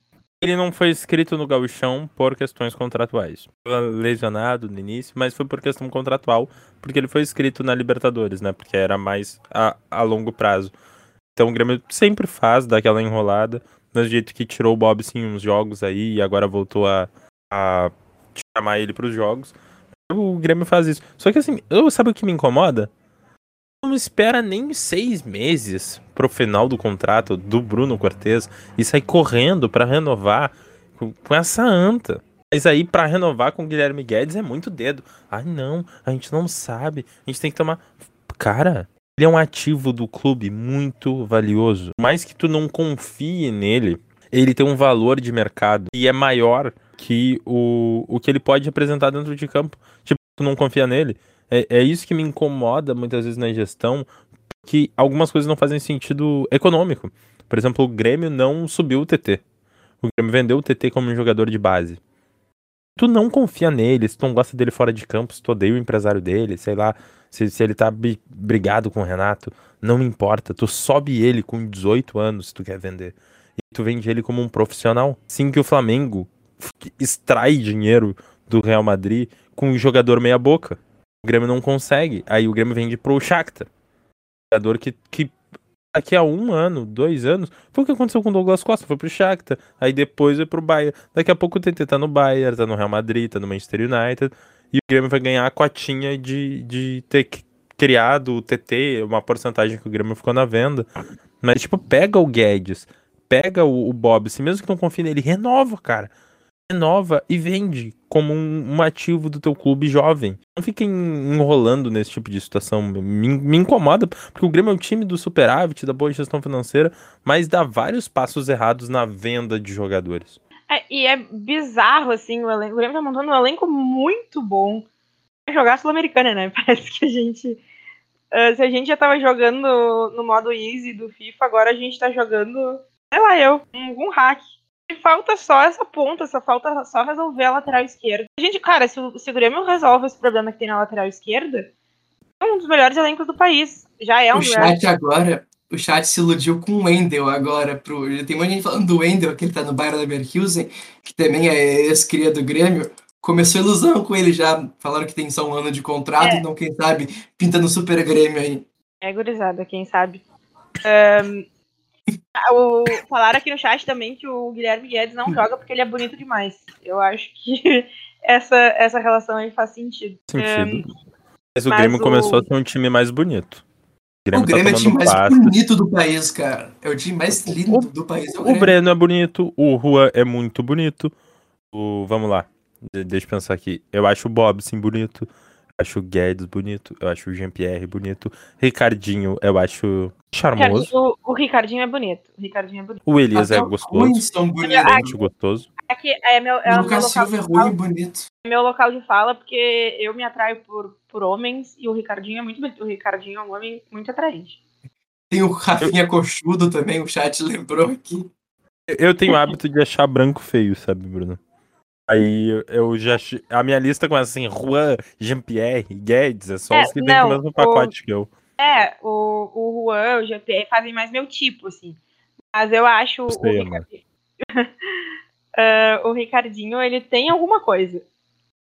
Speaker 9: Ele não foi escrito no gauchão por questões contratuais. Lesionado no início, mas foi por questão contratual, porque ele foi escrito na Libertadores, né? Porque era mais a, a longo prazo. Então o Grêmio sempre faz daquela enrolada, do jeito que tirou o Bob sim uns jogos aí e agora voltou a, a chamar ele para os jogos. O Grêmio faz isso. Só que assim, eu, sabe o que me incomoda? Não espera nem seis meses pro final do contrato do Bruno Cortes e sai correndo para renovar com, essa anta. Mas aí para renovar com o Guilherme Guedes é muito dedo. Ai não, a gente não sabe. A gente tem que tomar. Cara, ele é um ativo do clube muito valioso. Mais que tu não confie nele, ele tem um valor de mercado e é maior que o, o que ele pode apresentar dentro de campo. Tipo, tu não confia nele é, é isso que me incomoda muitas vezes na gestão, que algumas coisas não fazem sentido econômico. Por exemplo, o Grêmio não subiu o TT. O Grêmio vendeu o TT como um jogador de base. Tu não confia nele, se tu não gosta dele fora de campo, se tu odeia o empresário dele, sei lá, se, se ele tá brigado com o Renato, não importa. Tu sobe ele com 18 anos se tu quer vender. E tu vende ele como um profissional. Sim que o Flamengo extrai dinheiro do Real Madrid com um jogador meia boca. O Grêmio não consegue. Aí o Grêmio vende pro Shakhtar. Jogador que, que daqui a um ano, dois anos, foi o que aconteceu com o Douglas Costa, foi pro Shakhtar. Aí depois foi pro Bayern. Daqui a pouco o TT tá no Bayern, tá no Real Madrid, tá no Manchester United. E o Grêmio vai ganhar a cotinha de, de ter criado o TT, uma porcentagem que o Grêmio ficou na venda. Mas, tipo, pega o Guedes, pega o, o Bob, se mesmo que não confie nele, renova, cara. Renova e vende como um, um, ativo do teu clube jovem. Não fica enrolando nesse tipo de situação. Me, me, incomoda, porque o Grêmio é o time do superávit, da boa gestão financeira, mas dá vários passos errados na venda de jogadores.
Speaker 6: É, e é bizarro, assim, o, elenco. o Grêmio tá montando um elenco muito bom pra jogar Sul-Americana, né? Parece que a gente. Uh, se a gente já tava jogando no modo easy do FIFA, agora a gente tá jogando, sei lá, eu, um, um falta só essa ponta, só falta só resolver a lateral esquerda. A gente, cara, se o, se o Grêmio resolve esse problema que tem na lateral esquerda, é um dos melhores elencos do país. Já é um
Speaker 10: O chat agora, o chat se iludiu com o Wendel agora. Pro, tem muita gente falando do Wendel, que ele tá no Bayern Leverkusen, que também é ex-cria do Grêmio. Começou ilusão com ele já. Falaram que tem só um ano de contrato, é. então quem sabe pinta no Super Grêmio aí.
Speaker 6: É gurizada, quem sabe. Um, o, falaram aqui no chat também que o Guilherme Guedes não joga porque ele é bonito demais. Eu acho que essa, essa relação aí faz sentido.
Speaker 9: sentido. Um, mas o mas Grêmio o... começou a ser um time mais bonito.
Speaker 10: O Grêmio, o Grêmio tá é o time mais passe. bonito do país, cara. É o time mais lindo
Speaker 9: o,
Speaker 10: do país.
Speaker 9: É o, o Breno é bonito, o Rua é muito bonito. O, vamos lá, deixa eu pensar aqui. Eu acho o Bob sim bonito acho o Guedes bonito, eu acho o Jean-Pierre bonito. Ricardinho, eu acho charmoso.
Speaker 6: O, o, Ricardinho é bonito. O Ricardinho é bonito.
Speaker 9: O Elias é gostoso.
Speaker 10: São
Speaker 9: bonitos. gostoso.
Speaker 6: Aqui é meu, é
Speaker 10: o Lucas Silva é ruim e bonito.
Speaker 6: É meu local de fala, porque eu me atraio por, por homens e o Ricardinho é muito bonito. O Ricardinho é um homem muito atraente.
Speaker 10: Tem o Rafinha eu... Cochudo também, o chat lembrou aqui.
Speaker 9: Eu tenho o hábito de achar branco feio, sabe, Bruno? Aí eu já. A minha lista começa assim: Juan, Jean-Pierre, Guedes, é só é, os que vêm com o mesmo pacote
Speaker 6: o,
Speaker 9: que eu.
Speaker 6: É, o, o Juan, o Jean-Pierre fazem mais meu tipo, assim. Mas eu acho Sei, o, Ricardinho, uh, o Ricardinho, ele tem alguma coisa.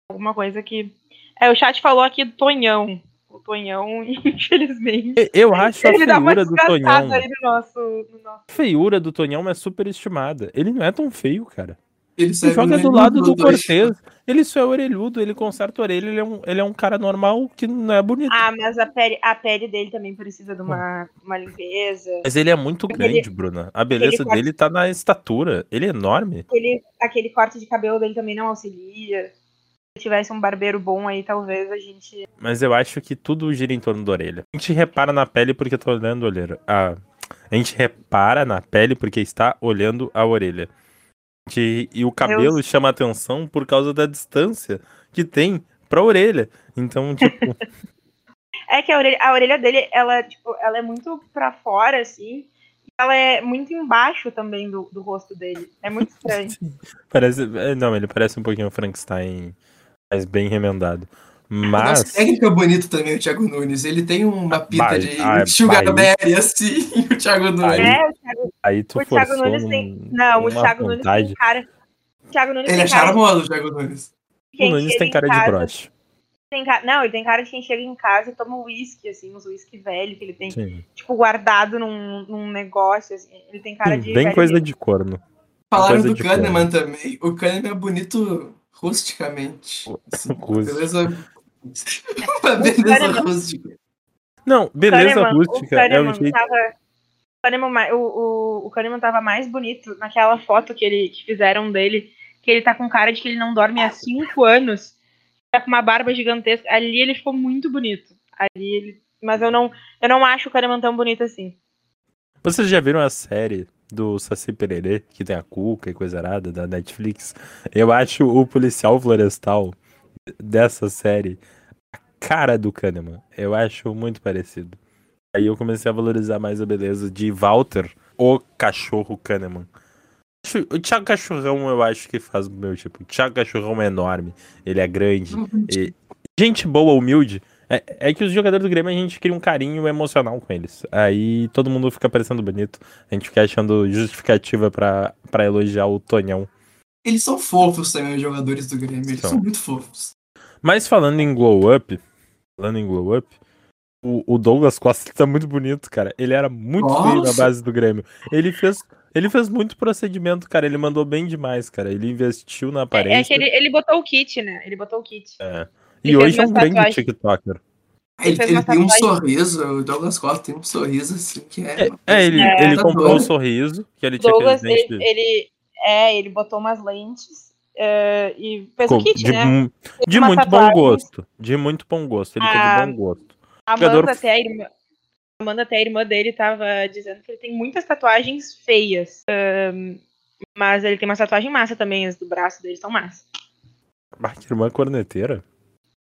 Speaker 6: Alguma coisa que. É, o chat falou aqui do Tonhão. O Tonhão, infelizmente.
Speaker 9: Eu acho a feiura do Tonhão.
Speaker 6: No nosso, no nosso...
Speaker 9: A feiura do Tonhão é super estimada. Ele não é tão feio, cara. Ele, joga do lado do Cortez. Ele só é orelhudo, ele conserta a orelha, ele é, um, ele é um cara normal que não é bonito.
Speaker 6: Ah, mas a pele, a pele dele também precisa de uma, uma limpeza.
Speaker 9: Mas ele é muito grande, ele, Bruna. A beleza dele tá na estatura. Ele é enorme.
Speaker 6: Aquele, aquele corte de cabelo dele também não auxilia. Se tivesse um barbeiro bom aí, talvez a gente.
Speaker 9: Mas eu acho que tudo gira em torno da orelha. A gente repara na pele porque tá olhando a orelha. Ah, a gente repara na pele porque está olhando a orelha. E o cabelo chama atenção por causa da distância que tem pra orelha. Então, tipo.
Speaker 6: é que a orelha, a orelha dele, ela, tipo, ela é muito pra fora, assim. Ela é muito embaixo também do, do rosto dele. É muito estranho.
Speaker 9: parece. É, não, ele parece um pouquinho o Frankenstein, mas bem remendado. Mas. Nossa,
Speaker 10: técnico é bonito também, o Thiago Nunes. Ele tem uma pita de ah, sugar daddy, assim, o Thiago Nunes.
Speaker 6: É, o Thiago,
Speaker 9: aí tu
Speaker 6: o Thiago Nunes tem. Não, o Thiago Nunes tem cara. Thiago Nunes
Speaker 10: ele
Speaker 6: é
Speaker 10: charmoso, o Thiago Nunes.
Speaker 9: O Nunes tem cara de broche.
Speaker 6: Tem ca... Não, ele tem cara de quem chega em casa e toma uísque, assim, uns uísque velho que ele tem, Sim. tipo, guardado num, num negócio, assim. Ele tem cara Sim, de.
Speaker 9: Bem coisa de corno.
Speaker 10: Falaram do Kahneman também. O Kahneman é bonito rusticamente. Assim, beleza uma beleza rústica.
Speaker 9: Não, beleza Kahneman, rústica o é o jeito.
Speaker 6: Tava, Kahneman, o, o, o Kahneman tava mais bonito naquela foto que, ele, que fizeram dele, que ele tá com cara de que ele não dorme há cinco anos, tá com uma barba gigantesca. Ali ele ficou muito bonito. Ali ele. Mas eu não, eu não acho o Kahneman tão bonito assim.
Speaker 9: Vocês já viram a série do Saci Pererê, que tem a Cuca e coisa arada, da Netflix? Eu acho o policial florestal dessa série a cara do Kahneman. Eu acho muito parecido. Aí eu comecei a valorizar mais a beleza de Walter, o cachorro Kahneman. O Thiago Cachorrão eu acho que faz o meu tipo. O Thiago Cachorrão é enorme, ele é grande. E... Gente boa, humilde. É, é, que os jogadores do Grêmio a gente cria um carinho emocional com eles. Aí todo mundo fica parecendo bonito. A gente fica achando justificativa para elogiar o Tonhão.
Speaker 10: Eles são fofos também, os jogadores do Grêmio. Eles são, são muito fofos.
Speaker 9: Mas falando em glow up, falando em glow up, o, o Douglas Costa tá muito bonito, cara. Ele era muito Nossa. feio na base do Grêmio. Ele fez, ele fez muito procedimento, cara. Ele mandou bem demais, cara. Ele investiu na aparência. É, é
Speaker 6: que ele, ele botou o kit, né? Ele botou o kit.
Speaker 9: É. E hoje é um grande TikToker.
Speaker 10: Ele, ele, tem um sorriso, o Douglas Costa tem um sorriso assim que é.
Speaker 9: É, é ele, ele comprou um sorriso, que ele tinha
Speaker 6: Douglas, ele, ele, é, ele botou umas lentes uh, e fez o kit,
Speaker 9: de,
Speaker 6: né?
Speaker 9: De muito tatuagem. bom gosto. De muito bom gosto. Ele a... teve bom gosto.
Speaker 6: A Amanda, até a irmã, Amanda, até a irmã dele, tava dizendo que ele tem muitas tatuagens feias. Um, mas ele tem uma tatuagem massa também, as do braço dele são massa.
Speaker 9: Ah, que irmã corneteira.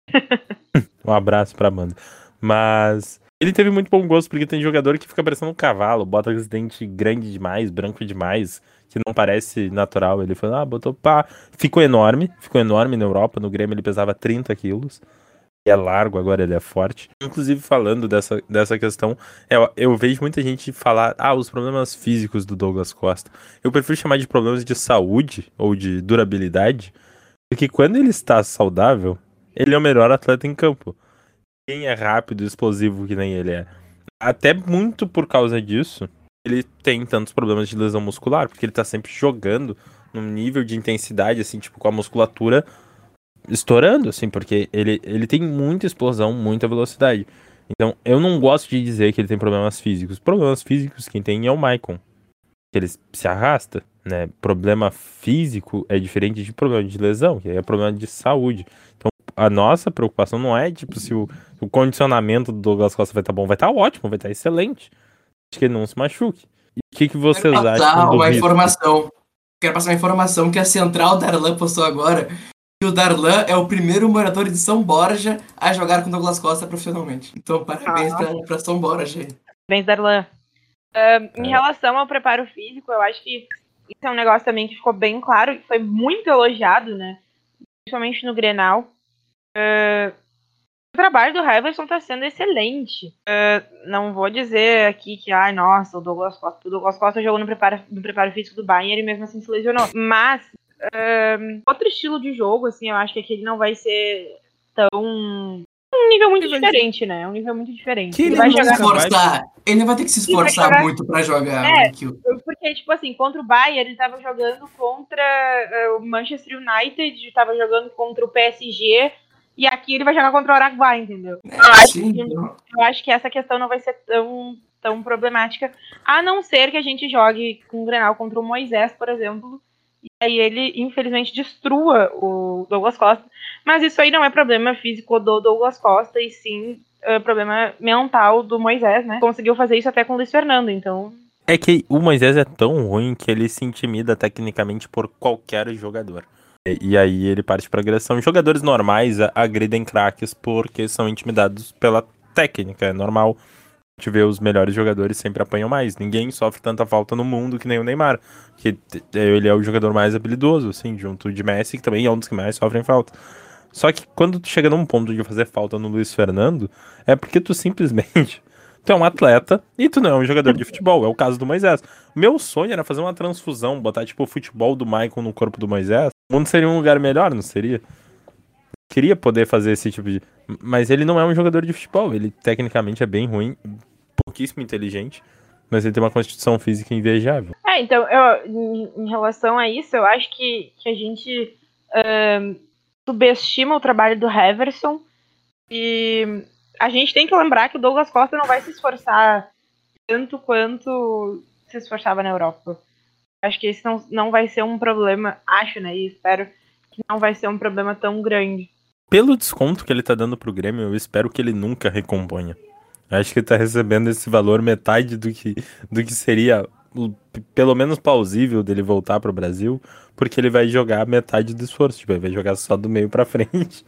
Speaker 9: um abraço pra Amanda. Mas ele teve muito bom gosto, porque tem jogador que fica parecendo um cavalo, bota os dentes grande demais, branco demais, que não parece natural. Ele falou, ah, botou pá. Ficou enorme, ficou enorme na Europa. No Grêmio ele pesava 30 quilos. É largo, agora ele é forte. Inclusive, falando dessa, dessa questão, eu, eu vejo muita gente falar, ah, os problemas físicos do Douglas Costa. Eu prefiro chamar de problemas de saúde ou de durabilidade, porque quando ele está saudável, ele é o melhor atleta em campo. Quem é rápido e explosivo que nem ele é. Até muito por causa disso, ele tem tantos problemas de lesão muscular, porque ele tá sempre jogando num nível de intensidade, assim, tipo, com a musculatura estourando, assim, porque ele, ele tem muita explosão, muita velocidade. Então, eu não gosto de dizer que ele tem problemas físicos. Problemas físicos, quem tem é o Maicon. Que ele se arrasta, né? Problema físico é diferente de problema de lesão, que é problema de saúde. Então, a nossa preocupação não é, tipo, se o, o condicionamento do Douglas Costa vai estar tá bom, vai estar tá ótimo, vai estar tá excelente que ele não se machuque. E o que, que vocês Quero
Speaker 10: acham? uma informação. Quero passar uma informação que a Central Darlan postou agora. Que o Darlan é o primeiro morador de São Borja a jogar com Douglas Costa profissionalmente. Então, parabéns ah. pra, pra São Borja aí.
Speaker 6: Parabéns, Darlan. Uh, em é. relação ao preparo físico, eu acho que isso é um negócio também que ficou bem claro, que foi muito elogiado, né? Principalmente no Grenal. Uh, o trabalho do Heverson está sendo excelente. Uh, não vou dizer aqui que, ai, nossa, o Douglas Costa, o Douglas Costa jogou no preparo, no preparo físico do Bayern e mesmo assim se lesionou. Mas, uh, outro estilo de jogo, assim, eu acho que aquele não vai ser tão um nível muito ele diferente, né? Um nível muito diferente.
Speaker 10: Que ele, ele vai jogar... esforçar. Ele vai ter que se esforçar jogar... muito para jogar.
Speaker 6: É, porque, tipo assim, contra o Bayern, ele tava jogando contra o Manchester United, tava jogando contra o PSG, e aqui ele vai jogar contra o Araguai, entendeu?
Speaker 10: É, eu, acho que,
Speaker 6: eu acho que essa questão não vai ser tão, tão problemática, a não ser que a gente jogue com o Grenal contra o Moisés, por exemplo, e aí ele, infelizmente, destrua o Douglas Costa. Mas isso aí não é problema físico do Douglas Costa, e sim é problema mental do Moisés, né? Conseguiu fazer isso até com o Luiz Fernando, então...
Speaker 9: É que o Moisés é tão ruim que ele se intimida tecnicamente por qualquer jogador. E aí ele parte para agressão. Jogadores normais agridem craques porque são intimidados pela técnica, é normal. A gente vê os melhores jogadores sempre apanham mais. Ninguém sofre tanta falta no mundo que nem o Neymar. Que ele é o jogador mais habilidoso, assim, junto de Messi, que também é um dos que mais sofrem falta. Só que quando tu chega num ponto de fazer falta no Luiz Fernando, é porque tu simplesmente Tu é um atleta e tu não é um jogador de futebol. É o caso do Moisés. Meu sonho era fazer uma transfusão, botar tipo o futebol do Michael no corpo do Moisés. O mundo seria um lugar melhor, não seria? Queria poder fazer esse tipo de. Mas ele não é um jogador de futebol. Ele tecnicamente é bem ruim, pouquíssimo inteligente. Mas ele tem uma constituição física invejável.
Speaker 6: É, então, eu, em, relação a isso, eu acho que, que a gente uh, subestima o trabalho do Heverson. E a gente tem que lembrar que o Douglas Costa não vai se esforçar tanto quanto se esforçava na Europa. Acho que esse não, não vai ser um problema, acho, né? E espero que não vai ser um problema tão grande.
Speaker 9: Pelo desconto que ele tá dando pro Grêmio, eu espero que ele nunca recomponha. Acho que ele tá recebendo esse valor metade do que, do que seria pelo menos plausível dele voltar para o Brasil, porque ele vai jogar metade do esforço, tipo, ele vai jogar só do meio para frente.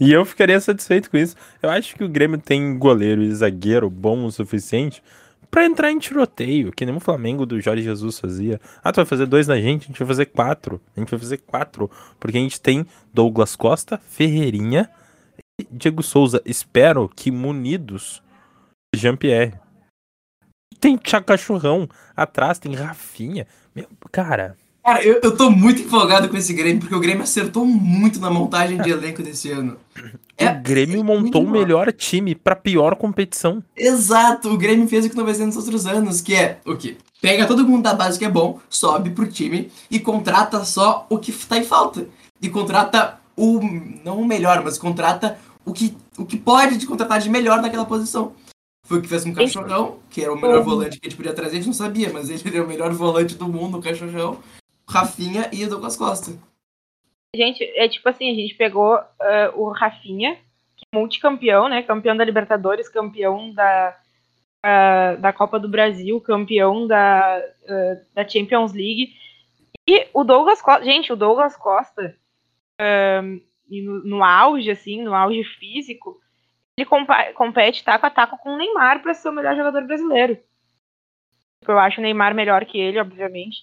Speaker 9: e eu ficaria satisfeito com isso. Eu acho que o Grêmio tem goleiro e zagueiro bom o suficiente para entrar em tiroteio, que nem o Flamengo do Jorge Jesus fazia. Ah, tu vai fazer dois na gente, a gente vai fazer quatro. A gente vai fazer quatro, porque a gente tem Douglas Costa, Ferreirinha e Diego Souza. Espero que munidos Jean-Pierre tem Cachorrão atrás, tem Rafinha. Meu, cara.
Speaker 10: Cara, eu, eu tô muito empolgado com esse Grêmio, porque o Grêmio acertou muito na montagem de elenco desse ano.
Speaker 9: É, o Grêmio montou o melhor time pra pior competição.
Speaker 10: Exato, o Grêmio fez o que não vai ser nos outros anos, que é o quê? Pega todo mundo da base que é bom, sobe pro time e contrata só o que tá em falta. E contrata o. não o melhor, mas contrata o que, o que pode de contratar de melhor naquela posição. Foi o que fez o Cachorrão, que era o melhor volante que a gente podia trazer, a gente não sabia, mas ele era o melhor volante do mundo, o Cachorrão, Rafinha e o Douglas Costa.
Speaker 6: Gente, é tipo assim, a gente pegou uh, o Rafinha, que é multicampeão, né? Campeão da Libertadores, campeão da, uh, da Copa do Brasil, campeão da, uh, da Champions League. E o Douglas Costa, gente, o Douglas Costa, no, no, auge, assim, no auge físico, ele compete taco a taco com o Neymar para ser o melhor jogador brasileiro. Eu acho o Neymar melhor que ele, obviamente.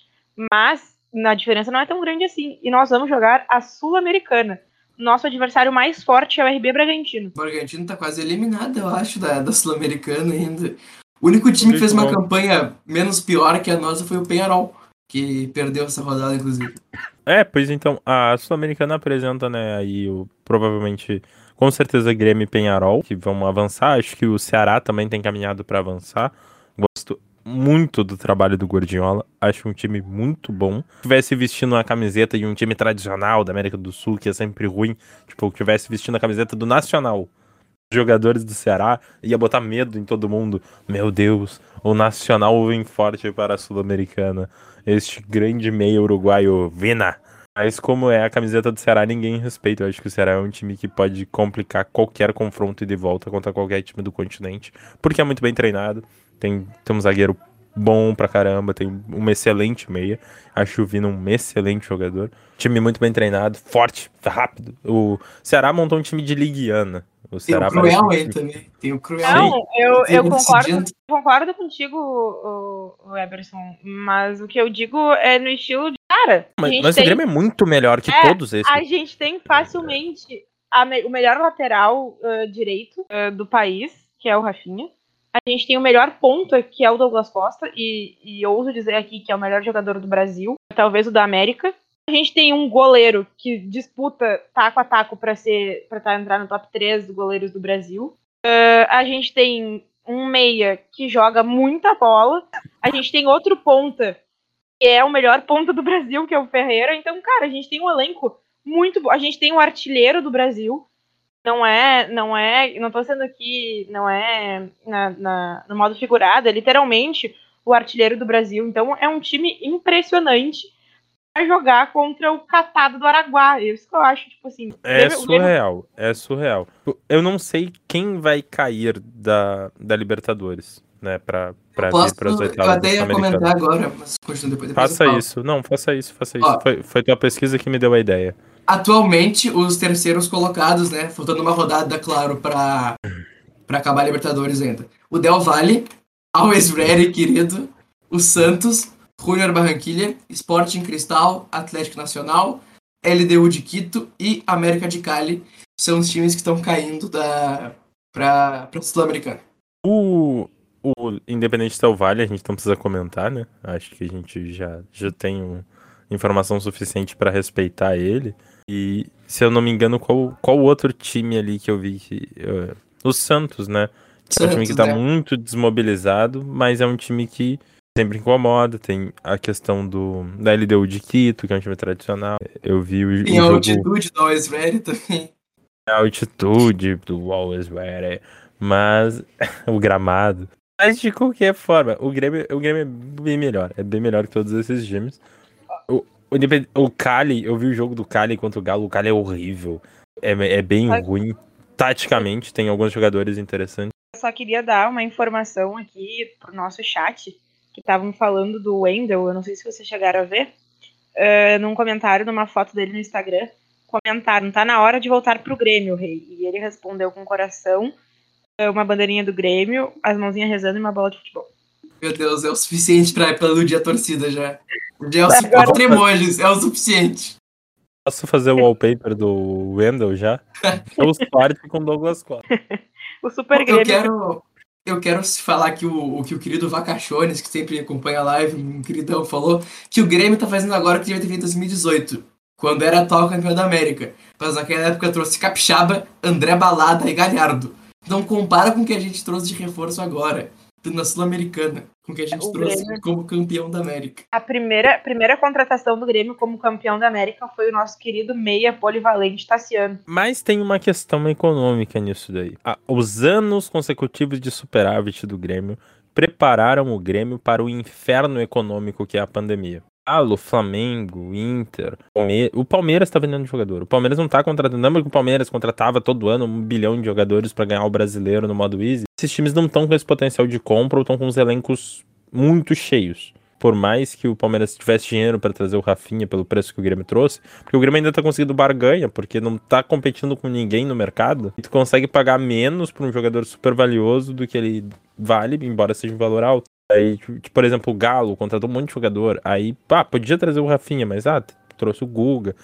Speaker 6: Mas a diferença não é tão grande assim. E nós vamos jogar a Sul-Americana. Nosso adversário mais forte é o RB Bragantino.
Speaker 10: O Bragantino tá quase eliminado, eu acho, da, da Sul-Americana ainda. O único time que fez uma campanha menos pior que a nossa foi o Penharol, que perdeu essa rodada, inclusive.
Speaker 9: É, pois então, a Sul-Americana apresenta, né, aí o, provavelmente, com certeza, Grêmio e Penharol, que vão avançar. Acho que o Ceará também tem caminhado para avançar. Gosto muito do trabalho do Gordiola. Acho um time muito bom. Se tivesse vestindo uma camiseta de um time tradicional da América do Sul, que é sempre ruim, tipo, tivesse vestindo a camiseta do Nacional, jogadores do Ceará, ia botar medo em todo mundo. Meu Deus, o Nacional vem forte para a Sul-Americana. Este grande meio uruguaio Vina. Mas como é a camiseta do Ceará, ninguém respeita. Eu acho que o Ceará é um time que pode complicar qualquer confronto de volta contra qualquer time do continente, porque é muito bem treinado. Tem, tem um zagueiro bom pra caramba, tem uma excelente meia. Acho o Vina um excelente jogador. Time muito bem treinado, forte, rápido. O Ceará montou um time de liguiana. O Ceará
Speaker 10: tem o Cruel aí também. Tem o Cruel.
Speaker 6: Não, eu, eu concordo, concordo contigo, o, o Eberson, mas o que eu digo é no estilo de cara.
Speaker 9: Mas, mas tem... o Grêmio é muito melhor que
Speaker 6: é,
Speaker 9: todos esses.
Speaker 6: A gente tem facilmente me, o melhor lateral uh, direito uh, do país, que é o Rafinha. A gente tem o melhor ponta, que é o Douglas Costa, e, e ouso dizer aqui que é o melhor jogador do Brasil, talvez o da América. A gente tem um goleiro que disputa taco a taco para ser para tá, entrar no top 3 dos goleiros do Brasil. Uh, a gente tem um meia que joga muita bola. A gente tem outro ponta que é o melhor ponta do Brasil, que é o Ferreira. Então, cara, a gente tem um elenco muito bom. A gente tem um artilheiro do Brasil, não é, não é, não tô sendo aqui, não é na, na, no modo figurado, é literalmente o artilheiro do Brasil. Então é um time impressionante para jogar contra o catado do Araguá. É isso que eu acho, tipo assim.
Speaker 9: É surreal, é surreal. Eu não sei quem vai cair da, da Libertadores, né, pra, pra
Speaker 10: Posso, vir pras oitavas. Eu até ia comentar agora, mas continua depois. depois
Speaker 9: faça isso, não, faça isso, faça isso. Ó, foi, foi tua pesquisa que me deu a ideia.
Speaker 10: Atualmente, os terceiros colocados, né? Faltando uma rodada, claro, para para acabar a Libertadores ainda. O Del Valle, Always Ready, querido. O Santos, Junior Barranquilla, Sporting Cristal, Atlético Nacional, LDU de Quito e América de Cali são os times que estão caindo da para para Sul-Americana.
Speaker 9: O, o Independente Del Valle a gente não precisa comentar, né? Acho que a gente já já tem um, informação suficiente para respeitar ele. E, se eu não me engano, qual, qual outro time ali que eu vi que. Uh, o Santos, né? Que é um time que tá né? muito desmobilizado, mas é um time que sempre incomoda. Tem a questão do da LDU de Quito, que é um time tradicional. Eu vi o.
Speaker 10: Tem o a jogo... altitude do Always Ready também.
Speaker 9: A altitude do Always Ready. Mas o gramado. Mas de qualquer forma, o Grêmio, o Grêmio é bem melhor. É bem melhor que todos esses times. O, o Cali, eu vi o jogo do Cali contra o Galo, o Cali é horrível. É, é bem ruim. Taticamente, tem alguns jogadores interessantes.
Speaker 6: Eu só queria dar uma informação aqui pro nosso chat, que estavam falando do Wendel, eu não sei se vocês chegaram a ver, uh, num comentário, numa foto dele no Instagram, comentaram, tá na hora de voltar pro Grêmio, rei. E ele respondeu com o coração, uma bandeirinha do Grêmio, as mãozinhas rezando e uma bola de futebol.
Speaker 10: Meu Deus, é o suficiente pra, pra iludir a torcida já. Já é o quatro emojis, é o suficiente.
Speaker 9: Posso fazer o wallpaper do Wendell já? É o Sparte com Douglas Costa.
Speaker 6: o Super Grêmio.
Speaker 10: Eu quero, eu quero falar que o, o que o querido Vacachones, que sempre acompanha a live, um queridão, falou que o Grêmio tá fazendo agora o que devia ter feito em 2018, quando era atual campeão da América. Mas naquela época trouxe Capixaba, André Balada e Galhardo. Então compara com o que a gente trouxe de reforço agora na Sul-Americana, com que a gente o trouxe Grêmio. como campeão da América.
Speaker 6: A primeira, primeira contratação do Grêmio como campeão da América foi o nosso querido meia polivalente Tassiano.
Speaker 9: Mas tem uma questão econômica nisso daí. os anos consecutivos de superávit do Grêmio prepararam o Grêmio para o inferno econômico que é a pandemia. Galo, Flamengo, Inter, o Palmeiras tá vendendo jogador. O Palmeiras não tá contratando. Lembra que o Palmeiras contratava todo ano um bilhão de jogadores para ganhar o brasileiro no modo easy? Esses times não estão com esse potencial de compra ou estão com os elencos muito cheios. Por mais que o Palmeiras tivesse dinheiro para trazer o Rafinha pelo preço que o Grêmio trouxe, porque o Grêmio ainda tá conseguindo barganha, porque não tá competindo com ninguém no mercado, e tu consegue pagar menos por um jogador super valioso do que ele vale, embora seja um valor alto. Aí, tipo, por exemplo, o Galo contratou um monte de jogador. Aí, pá, podia trazer o Rafinha, mas ah, trouxe o Guga.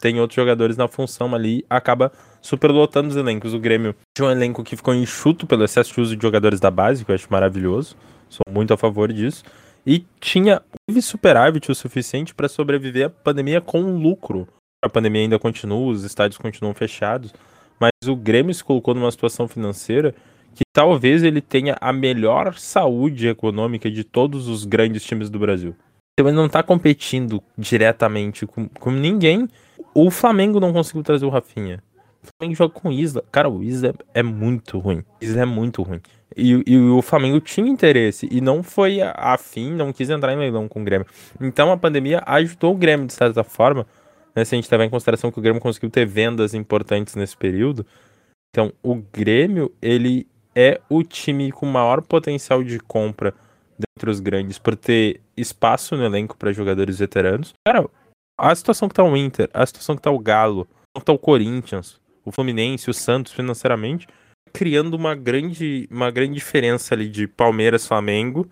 Speaker 9: Tem outros jogadores na função ali, acaba superlotando os elencos. O Grêmio tinha um elenco que ficou enxuto pelo excesso de uso de jogadores da base, que eu acho maravilhoso. Sou muito a favor disso. E tinha teve superávit o suficiente para sobreviver à pandemia com lucro. A pandemia ainda continua, os estádios continuam fechados, mas o Grêmio se colocou numa situação financeira que talvez ele tenha a melhor saúde econômica de todos os grandes times do Brasil. Então ele não tá competindo diretamente com, com ninguém. O Flamengo não conseguiu trazer o Rafinha. O Flamengo joga com o Isla. Cara, o Isla é, é muito ruim. O Isla é muito ruim. E, e, o Flamengo tinha interesse e não foi afim, não quis entrar em leilão com o Grêmio. Então a pandemia ajudou o Grêmio de certa forma. Né, se a gente levar em consideração que o Grêmio conseguiu ter vendas importantes nesse período. Então o Grêmio, ele é o time com maior potencial de compra dentre os grandes por ter espaço no elenco para jogadores veteranos. Cara, a situação que tá o Inter, a situação que tá o Galo, que tá o Corinthians, o Fluminense, o Santos financeiramente, criando uma grande, uma grande diferença ali de Palmeiras, Flamengo,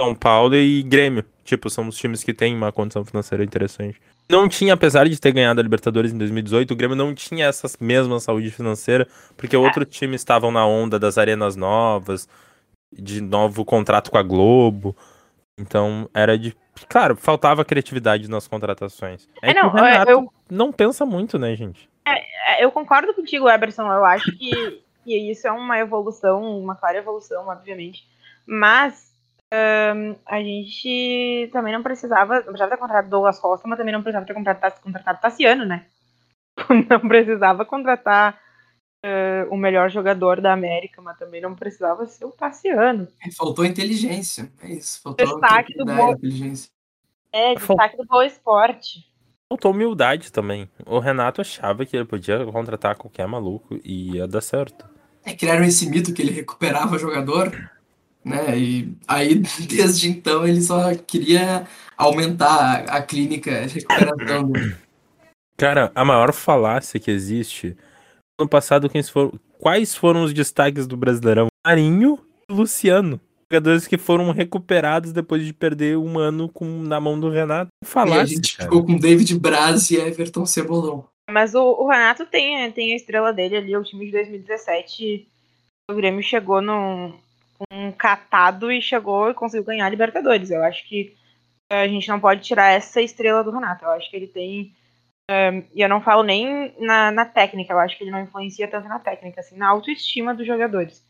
Speaker 9: São Paulo e Grêmio. Tipo, são os times que têm uma condição financeira interessante. Não tinha, apesar de ter ganhado a Libertadores em 2018, o Grêmio não tinha essa mesma saúde financeira, porque é. outros times estavam na onda das arenas novas, de novo contrato com a Globo. Então, era de. Claro, faltava criatividade nas contratações. É, é não, eu... não pensa muito, né, gente?
Speaker 6: É, é, eu concordo contigo, Eberson. Eu acho que, que isso é uma evolução, uma clara evolução, obviamente. Mas um, a gente também não precisava, não precisava ter contratado Douglas Costa, mas também não precisava ter contratado, contratado Tassiano, né? Não precisava contratar uh, o melhor jogador da América, mas também não precisava ser o Tassiano.
Speaker 10: É, faltou inteligência, é isso. Faltou
Speaker 6: destaque do bom... inteligência. É, destaque do bom esporte.
Speaker 9: Faltou humildade também. O Renato achava que ele podia contratar qualquer maluco e ia dar certo.
Speaker 10: É, criaram esse mito que ele recuperava jogador né? E aí, desde então, ele só queria aumentar a, clínica de recuperação.
Speaker 9: Cara, a maior falácia que existe. No passado, quem foram, quais foram os destaques do Brasileirão? Marinho e Luciano. Jogadores que foram recuperados depois de perder um ano com, na mão do Renato.
Speaker 10: Falácia, e a gente cara. ficou com David Braz e Everton Cebolão.
Speaker 6: Mas o, o, Renato tem, tem a estrela dele ali, o time de 2017. O Grêmio chegou no, um catado e chegou e conseguiu ganhar a Libertadores. Eu acho que a gente não pode tirar essa estrela do Renato. Eu acho que ele tem. Um, e eu não falo nem na, na, técnica, eu acho que ele não influencia tanto na técnica, assim, na autoestima dos jogadores.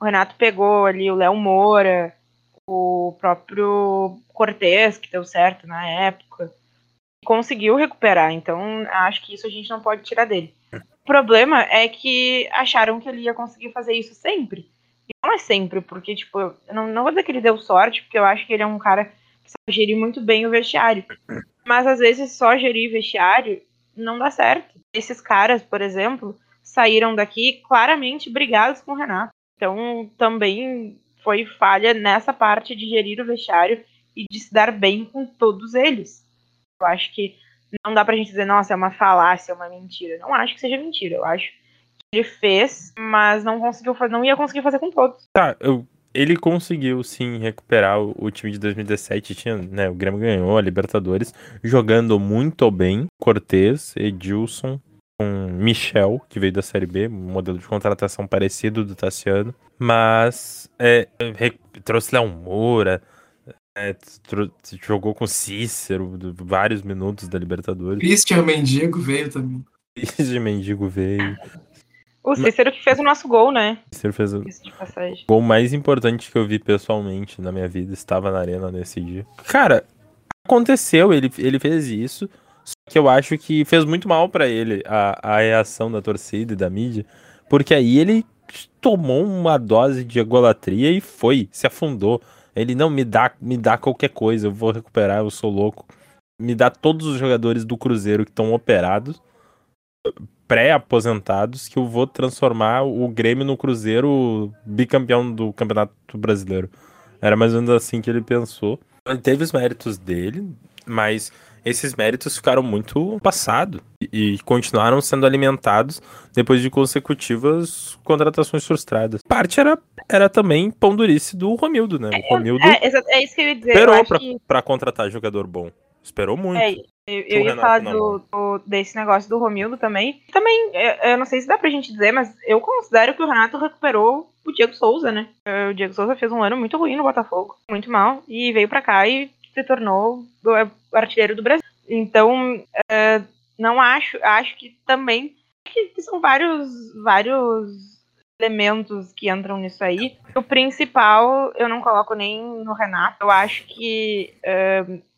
Speaker 6: O Renato pegou ali o Léo Moura, o próprio Cortez, que deu certo na época, conseguiu recuperar. Então, acho que isso a gente não pode tirar dele. O problema é que acharam que ele ia conseguir fazer isso sempre não é sempre, porque, tipo, eu não, não vou dizer que ele deu sorte, porque eu acho que ele é um cara que sabe gerir muito bem o vestiário. Mas às vezes só gerir vestiário não dá certo. Esses caras, por exemplo, saíram daqui claramente brigados com o Renato. Então também foi falha nessa parte de gerir o vestiário e de se dar bem com todos eles. Eu acho que não dá pra gente dizer, nossa, é uma falácia, é uma mentira. Não acho que seja mentira. Eu acho ele fez, mas não conseguiu fazer, não ia conseguir fazer com todos.
Speaker 9: Tá, eu, ele conseguiu sim recuperar o, o, time de 2017, tinha, né, o Grêmio ganhou a Libertadores, jogando muito bem, Cortez, Edilson, com Michel, que veio da Série B, um modelo de contratação parecido do Tassiano, mas é, trouxe Léo Moura, é, jogou com Cícero vários minutos da Libertadores.
Speaker 10: Christian Mendigo veio também.
Speaker 9: Christian Mendigo veio.
Speaker 6: O Cícero que fez o nosso gol, né?
Speaker 9: O Cícero fez o gol mais importante que eu vi pessoalmente na minha vida. Estava na arena nesse dia. Cara, aconteceu, ele, ele fez isso. Só que eu acho que fez muito mal para ele a, a reação da torcida e da mídia. Porque aí ele tomou uma dose de egolatria e foi, se afundou. Ele não me dá, me dá qualquer coisa, eu vou recuperar, eu sou louco. Me dá todos os jogadores do Cruzeiro que estão operados, pré-aposentados, que eu vou transformar o Grêmio no Cruzeiro bicampeão do Campeonato Brasileiro. Era mais ou menos assim que ele pensou. Ele teve os méritos dele, mas esses méritos ficaram muito passados e, e continuaram sendo alimentados depois de consecutivas contratações frustradas. Parte era, era também pão durice do Romildo, né? O Romildo
Speaker 6: É, exa- é isso que eu ia dizer.
Speaker 9: esperou pra,
Speaker 6: que-
Speaker 9: pra contratar jogador bom. Esperou muito.
Speaker 6: É, eu, eu ia falar do, do- desse negócio do Romildo também. Também, eu, eu não sei se dá pra gente dizer, mas eu considero que o Renato recuperou o Diego Souza, né? Eh, O Diego Souza fez um ano muito ruim no Botafogo, muito mal, e veio pra cá e se tornou o artilheiro do Brasil. Então, eh, não acho, acho que também que, que são vários, vários elementos que entram nisso aí. O principal, eu não coloco nem no Renato. Eu acho que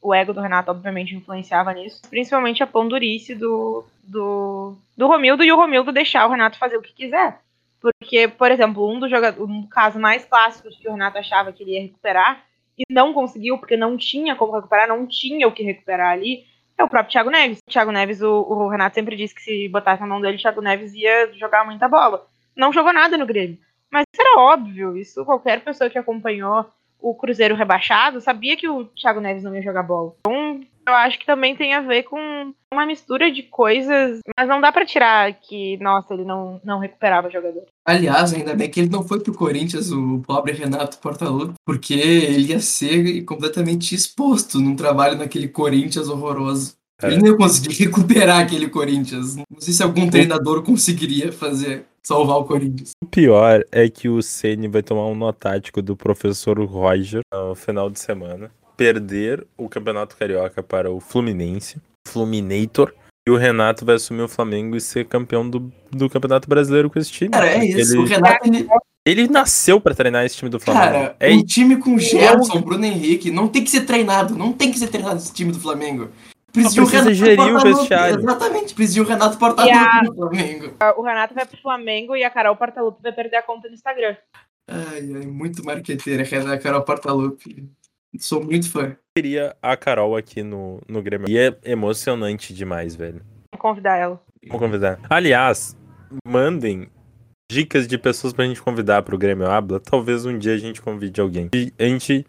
Speaker 6: o ego do Renato, obviamente, influenciava nisso. Principalmente a pondurice do, do, do Romildo e o Romildo deixar o Renato fazer o que quiser. Porque, por exemplo, um dos jogadores, um caso mais clássico que o Renato achava que ele ia recuperar e não conseguiu, porque não tinha como recuperar, não tinha o que recuperar ali, é o próprio Thiago Neves. O Thiago Neves, o, o Renato sempre disse que se botasse na mão dele, o Thiago Neves ia jogar muita bola. Não jogou nada no Grêmio. Mas isso era óbvio, isso qualquer pessoa que acompanhou o Cruzeiro rebaixado sabia que o Thiago Neves não ia jogar bola. Então, eu acho que também tem a ver com uma mistura de coisas, mas não dá pra tirar que, nossa, ele não, não recuperava o jogador.
Speaker 10: Aliás, ainda bem que ele não foi pro Corinthians, o pobre Renato Portaluppi, porque ele ia ser completamente exposto num trabalho naquele Corinthians horroroso.
Speaker 9: É.
Speaker 10: Ele não ia conseguir recuperar aquele Corinthians. Não sei se algum treinador conseguiria fazer, salvar o Corinthians.
Speaker 9: O pior é que o Ceni vai tomar um nó tático do professor Roger no final de semana. Perder o Campeonato Carioca para o Fluminense, Fluminator. E o Renato vai assumir o Flamengo e ser campeão do, do Campeonato Brasileiro com esse time.
Speaker 10: Cara, é isso.
Speaker 9: Ele,
Speaker 10: O Renato, ele,
Speaker 9: ele nasceu pra treinar esse time do Flamengo.
Speaker 10: cara,
Speaker 9: é
Speaker 10: um time com Gerson, Bruno Henrique, não tem que ser treinado. Não tem que ser treinado esse time do Flamengo.
Speaker 9: Só precisa gerir o vestiário.
Speaker 10: Exatamente, precisa o Renato Portaluppi
Speaker 6: a-
Speaker 10: no Flamengo.
Speaker 6: O Renato vai pro Flamengo e a Carol Portaluppi vai perder a conta no Instagram.
Speaker 10: Ai, ai, muito marqueteira, Renato Carol Portaluppi. Sou muito fã.
Speaker 9: queria a Carol aqui no, no Grêmio. E é emocionante demais, velho.
Speaker 6: Vou convidar ela.
Speaker 9: Vamos convidar. Aliás, mandem dicas de pessoas pra gente convidar pro Grêmio Habla. Talvez um dia a gente convide alguém. E a gente.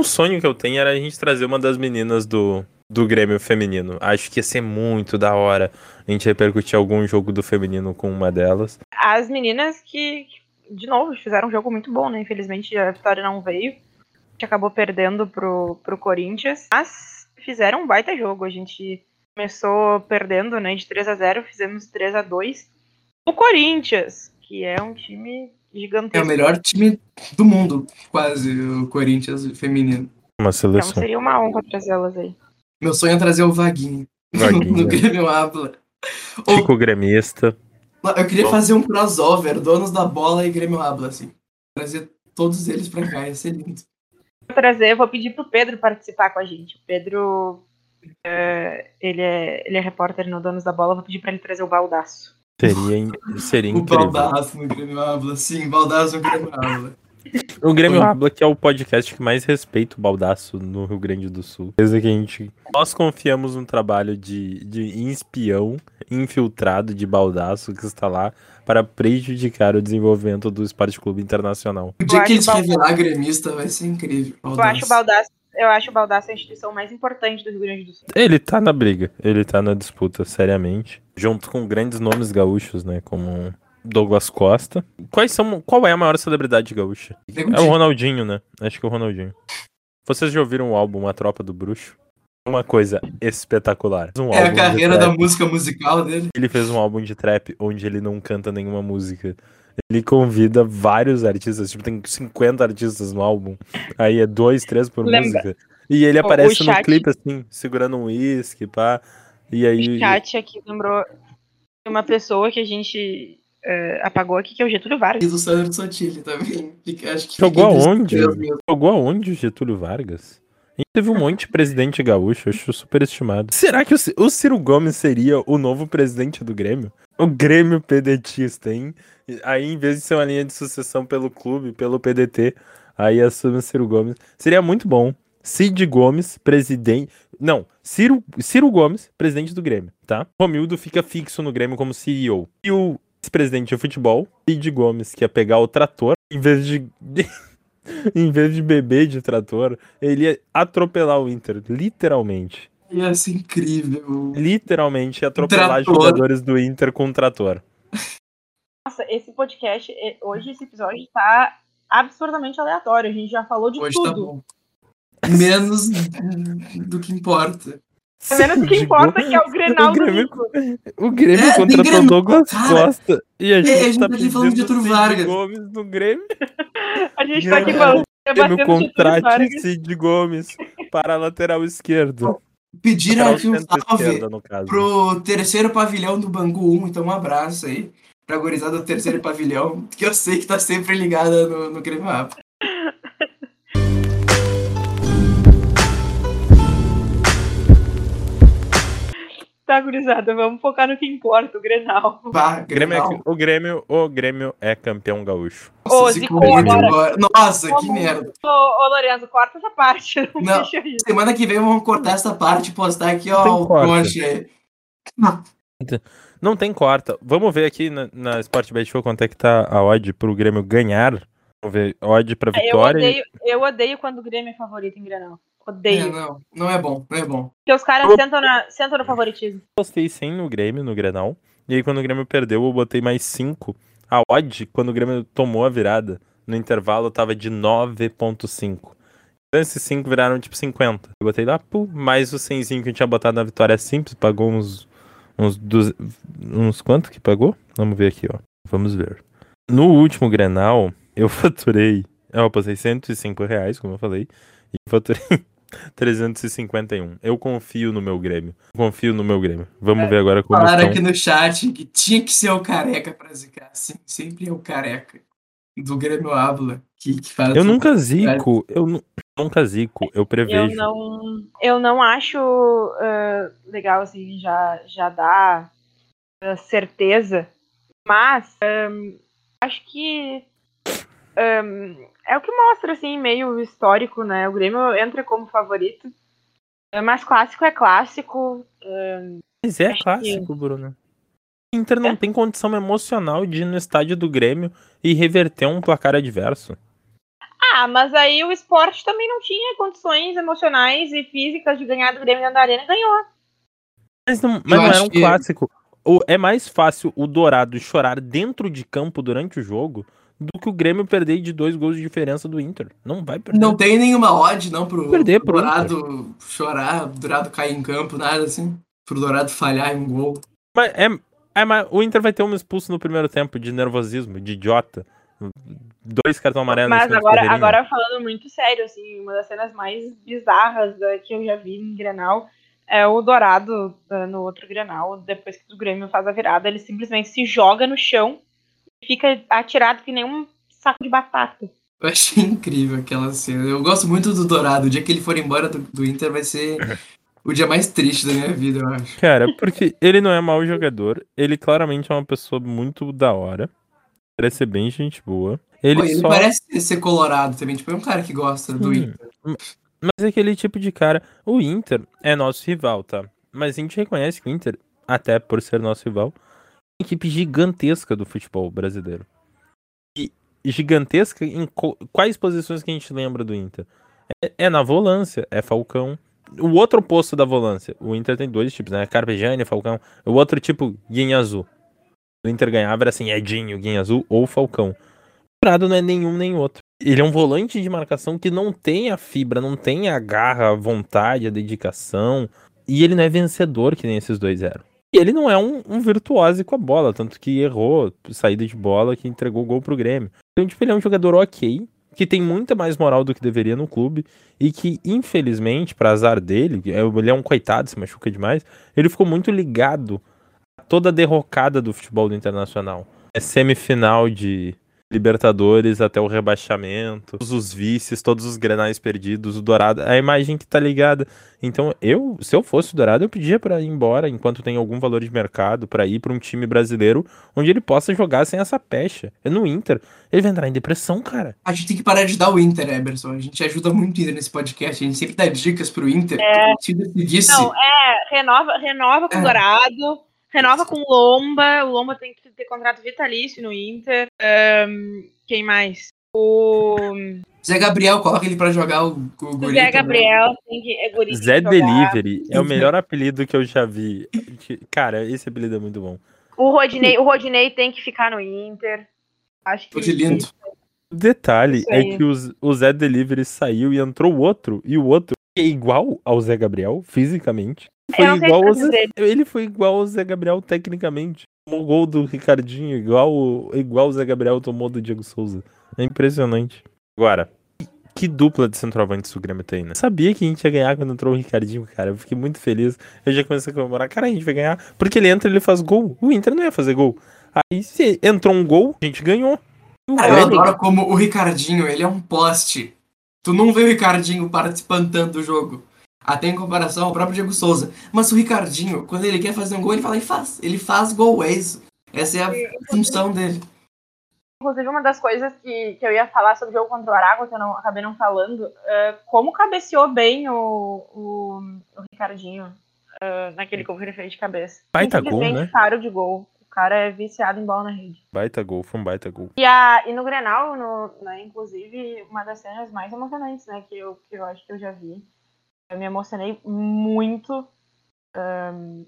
Speaker 9: O sonho que eu tenho era a gente trazer uma das meninas do, do Grêmio feminino. Acho que ia ser muito da hora a gente repercutir algum jogo do feminino com uma delas.
Speaker 6: As meninas que, de novo, fizeram um jogo muito bom, né? Infelizmente a vitória não veio. A gente acabou perdendo pro, pro Corinthians. Mas fizeram um baita jogo. A gente começou perdendo, né? De 3 a 0 fizemos 3 a 2 O Corinthians, que é um time
Speaker 10: É
Speaker 6: gigantesco.
Speaker 10: o melhor time do mundo, quase, o Corinthians feminino.
Speaker 9: Uma
Speaker 6: Então
Speaker 9: seleção.
Speaker 6: seria uma honra trazê-las aí.
Speaker 10: Meu sonho é trazer o Vaguinho.
Speaker 9: Vaguinho.
Speaker 10: no Grêmio Habla.
Speaker 9: Chico Gremista.
Speaker 10: Eu queria fazer um crossover, donos da bola e Grêmio Habla, assim. Trazer todos eles pra cá, ia ser lindo.
Speaker 6: Vou trazer, vou pedir pro Pedro participar com a gente. O Pedro, é, ele, é, ele é repórter no Donos da Bola, vou pedir pra ele trazer o baldaço.
Speaker 9: Seria, seria
Speaker 10: O
Speaker 9: incrível.
Speaker 10: Baldaço no Grêmio Habla, sim, Baldaço no Grêmio Habla.
Speaker 9: O Grêmio Habla, que é o podcast que mais respeita o baldaço no Rio Grande do Sul. Desde que a gente. Nós confiamos no trabalho de, de espião infiltrado de baldaço que está lá para prejudicar o desenvolvimento do Esporte Clube Internacional.
Speaker 10: O dia que eles revelar gremista vai ser incrível.
Speaker 6: Eu acho o
Speaker 10: Baldaço.
Speaker 6: baldaço, eu acho o baldaço a instituição mais importante do Rio Grande do Sul.
Speaker 9: Ele tá na briga, ele tá na disputa, seriamente. Junto com grandes nomes gaúchos, né? Como Douglas Costa. Quais são. Qual é a maior celebridade gaúcha? É o
Speaker 10: Di.
Speaker 9: Ronaldinho, né? Acho que é o Ronaldinho. Vocês já ouviram o álbum A Tropa do Bruxo? Uma coisa espetacular. Um
Speaker 10: É a carreira da música musical dele.
Speaker 9: Ele fez um álbum de trap onde ele não canta nenhuma música. Ele convida vários artistas, tipo, tem 50 artistas no álbum. Aí é dois, três por
Speaker 6: Lembra-
Speaker 9: música. E ele
Speaker 6: o
Speaker 9: aparece no
Speaker 6: chat-
Speaker 9: clipe, assim, segurando um uísque, pá. E aí.
Speaker 6: O chat aqui lembrou de uma pessoa que a gente é, apagou aqui, que é o Getúlio Vargas.
Speaker 10: E do Sandro Sotile também. Acho que
Speaker 9: Jogou aonde? Jogou aonde o Getúlio Vargas? A gente teve um monte de presidente gaúcho, eu acho super estimado. Será que o, o Ciro Gomes seria o novo presidente do Grêmio? O Grêmio pedetista, hein? Aí, em vez de ser uma linha de sucessão pelo clube, pelo PDT, Aí assume o Ciro Gomes. Seria muito bom. Cid Gomes, presidente. Não, Ciro, Ciro Gomes, presidente do Grêmio, tá? Romildo fica fixo no Grêmio como CEO. E o vice-presidente de futebol, Cid Gomes, que ia pegar o trator, em vez de. em vez de beber de trator, ele ia atropelar o Inter, literalmente.
Speaker 10: Ia ser incrível.
Speaker 9: Literalmente ia atropelar
Speaker 10: Trator.
Speaker 9: jogadores do Inter com um trator.
Speaker 6: Nossa, esse podcast, hoje esse episódio tá absurdamente aleatório. A gente já falou de
Speaker 10: Hoje tá
Speaker 6: tudo.
Speaker 10: bom. Menos do que importa.
Speaker 6: Menos o que importa que é o Grenal
Speaker 9: O
Speaker 6: do
Speaker 9: Grêmio-
Speaker 6: Nico.
Speaker 9: O Grêmio
Speaker 10: É,
Speaker 9: contratou
Speaker 10: Grêmio,
Speaker 9: Douglas
Speaker 10: cara.
Speaker 9: Costa. E a gente,
Speaker 10: É, a gente
Speaker 9: tá
Speaker 10: tá aqui falando de Getúlio Vargas.
Speaker 9: Gomes no Grêmio.
Speaker 6: A gente tá aqui
Speaker 9: Grêmio-
Speaker 6: falando,
Speaker 9: Grêmio contrate
Speaker 6: Vargas.
Speaker 9: Cid Gomes para a lateral esquerdo.
Speaker 10: Pediram aqui um salve pro terceiro pavilhão do Bangu 1, então um abraço aí pra gurizada do terceiro pavilhão, que eu sei que tá sempre ligada no, no Grêmio Rap.
Speaker 6: Tá, gurizada, vamos focar no que importa, o Grenal.
Speaker 10: Bah,
Speaker 9: O Grêmio, é, o, Grêmio, o Grêmio é campeão gaúcho.
Speaker 10: Nossa,
Speaker 6: Ô,
Speaker 10: confundiu
Speaker 6: agora.
Speaker 10: Nossa, que merda.
Speaker 6: Ô, ô Lorenzo, corta essa parte. Não,
Speaker 10: Não. Semana que vem vamos cortar essa parte e postar aqui, ó, o aí.
Speaker 9: Não tem corta. Vamos ver aqui na, na Sportbet Show quanto é que tá a odd pro Grêmio ganhar. Vamos ver odd pra
Speaker 6: Eu
Speaker 9: vitória.
Speaker 6: odeio, eu odeio quando o Grêmio é favorito em Grenal.
Speaker 10: É,
Speaker 6: Odeio.
Speaker 10: não, não é bom, não é bom.
Speaker 6: Porque os caras
Speaker 9: Eu-
Speaker 6: sentam, na, sentam no favoritismo.
Speaker 9: postei 100 no Grêmio, no Grenal. E aí, quando o Grêmio perdeu, eu botei mais 5. A odd, quando o Grêmio tomou a virada, no intervalo, tava de 9.5. Então, esses 5 viraram tipo 50. Eu botei lá, pô, mais o 100 que eu tinha botado na vitória simples, pagou uns. Uns, duz- uns quanto que pagou? Vamos ver aqui, ó. Vamos ver. No último Grenal, eu faturei. Eu apostei 105 reais, como eu falei. E faturei 351. Eu confio no meu Grêmio. Confio no meu Grêmio. Vamos ver agora como
Speaker 10: Falaram
Speaker 9: estão.
Speaker 10: aqui no chat que tinha que ser o careca pra zicar. Sim, sempre é o careca. Do Grêmio Ábula. Que, que fala
Speaker 9: Eu nunca zico. Eu nu- nunca zico. Eu
Speaker 6: Eu
Speaker 9: prevejo.
Speaker 6: não, eu não acho ah, legal, assim, já, já dar ah, certeza. Mas ahm, acho que ahm, é o que mostra, assim, meio histórico, né? O Grêmio entra como favorito. Ah, Mas clássico é clássico.
Speaker 9: Mas é
Speaker 6: Acho que-
Speaker 9: clássico, Bruno. O Inter não tem condição emocional de ir no estádio do Grêmio e reverter um placar adverso.
Speaker 6: Ah, mas aí o esporte também não tinha condições emocionais e físicas de ganhar do Grêmio da arena e ganhou.
Speaker 9: Mas não, mas não era um
Speaker 10: que-
Speaker 9: clássico. O- é mais fácil o Dourado chorar dentro de campo durante o jogo do que o Grêmio perder de dois gols de diferença do Inter. Não vai perder.
Speaker 10: Não tem nenhuma odd, não, pro,
Speaker 9: Perder
Speaker 10: pro Dourado chorar, pro Dourado cair em campo, nada assim. Pro Dourado falhar em um gol.
Speaker 9: Mas é, é, mas o Inter vai ter um expulso no primeiro tempo de nervosismo, de idiota. Dois cartão amarelo em
Speaker 6: Mas agora, agora falando muito sério, assim, uma das cenas mais bizarras da- que eu já vi em Grenal é o Dourado ah, no outro Grenal, depois que o Grêmio faz a virada, ele simplesmente se joga no chão fica atirado que nem um saco de batata.
Speaker 10: Eu achei incrível aquela cena. Eu gosto muito do Dourado. O dia que ele for embora do, do Inter vai ser o dia mais triste da minha vida, eu acho.
Speaker 9: Cara, porque ele não é mau jogador. Ele claramente é uma pessoa muito da hora. Parece ser bem gente boa. Ele
Speaker 10: Pô, ele
Speaker 9: só.
Speaker 10: parece ser colorado também. Tipo, é um cara que gosta do
Speaker 9: Hum.
Speaker 10: Inter.
Speaker 9: Mas é aquele tipo de cara. O Inter é nosso rival, tá? Mas a gente reconhece que o Inter, até por ser nosso rival, é equipe gigantesca do futebol brasileiro. E gigantesca em quais posições que a gente lembra do Inter? É, é na volância, é Falcão. O outro posto da volância, o Inter tem dois tipos, né? Carpegiani, Falcão. O outro tipo, Guinha Azul. O Inter ganhava era assim, Edinho, Guinha Azul ou Falcão. O Prado não é nenhum nem outro. Ele é um volante de marcação que não tem a fibra, não tem a garra, a vontade, a dedicação. E ele não é vencedor que nem esses dois eram. E ele não é um, um virtuose com a bola, tanto que errou saída de bola que entregou o gol pro Grêmio. Então, tipo, ele é um jogador ok, que tem muita mais moral do que deveria no clube, e que, infelizmente, para azar dele, é- ele é um coitado, se machuca demais, ele ficou muito ligado a toda a derrocada do futebol do Internacional. É semifinal de, Libertadores até o rebaixamento, todos os vices, todos os grenais perdidos, o Dourado, a imagem que tá ligada. Então, eu, se eu fosse o Dourado, eu pedia para ir embora enquanto tem algum valor de mercado para ir para um time brasileiro onde ele possa jogar sem essa pecha. É no Inter, ele vai entrar em depressão, cara.
Speaker 10: A gente tem que parar de dar o Inter, Eberson. A gente ajuda muito o Inter nesse podcast, a gente sempre dá dicas pro Inter.
Speaker 6: É.
Speaker 10: Se decidisse,
Speaker 6: Não, é, renova, renova com o
Speaker 10: É.
Speaker 6: Dourado, renova com o Lomba. O Lomba tem que ter contrato vitalício no Inter. Ahn, quem mais? O,
Speaker 10: Zé Gabriel, coloca ele pra jogar o, o guri
Speaker 6: Zé. Gabriel tem que, é guri
Speaker 9: Zé
Speaker 6: que jogar.
Speaker 9: Delivery é o melhor apelido que eu já vi. Cara, esse apelido é muito bom.
Speaker 6: O Rodinei, o Rodinei tem que ficar no Inter. Acho que
Speaker 10: lindo.
Speaker 9: O detalhe é que o, Zé Delivery saiu e entrou o outro, e o outro é igual ao Zé Gabriel, fisicamente. Foi
Speaker 6: sei
Speaker 9: igual ao. Zé, ele foi igual ao Zé Gabriel tecnicamente. Tomou gol do Ricardinho, igual, o- igual o Zé Gabriel tomou do Diego Souza. É impressionante. Agora, que dupla de centroavantes o Grêmio tem, né? Sabia que a gente ia ganhar quando entrou o Ricardinho, cara. Eu fiquei muito feliz. Eu já comecei a comemorar. Cara, a gente vai ganhar. Porque ele entra e ele faz gol. O Inter não ia fazer gol. Aí, se entrou um gol, a gente ganhou.
Speaker 10: Cara, eu adoro como o Ricardinho, ele é um poste. Tu não vê o Ricardinho participando tanto do jogo. Até em comparação ao próprio Diego Souza. Mas o Ricardinho, quando ele quer fazer um gol, ele fala e faz. Ele faz gol, é isso. Essa é a função dele.
Speaker 6: Inclusive, uma das coisas que, que eu ia falar sobre o jogo contra o Aragua, que eu não, acabei não falando, é como cabeceou bem o, o, o Ricardinho é, naquele gol que ele fez de cabeça.
Speaker 9: Baita gol, né?
Speaker 6: Caro de gol. O cara é viciado em bola na rede.
Speaker 9: Baita gol, foi um baita gol.
Speaker 6: E, a, e no Grenal, no, né, inclusive, uma das cenas mais emocionantes né, que, eu, que eu acho que eu já vi. Eu me emocionei muito ahn,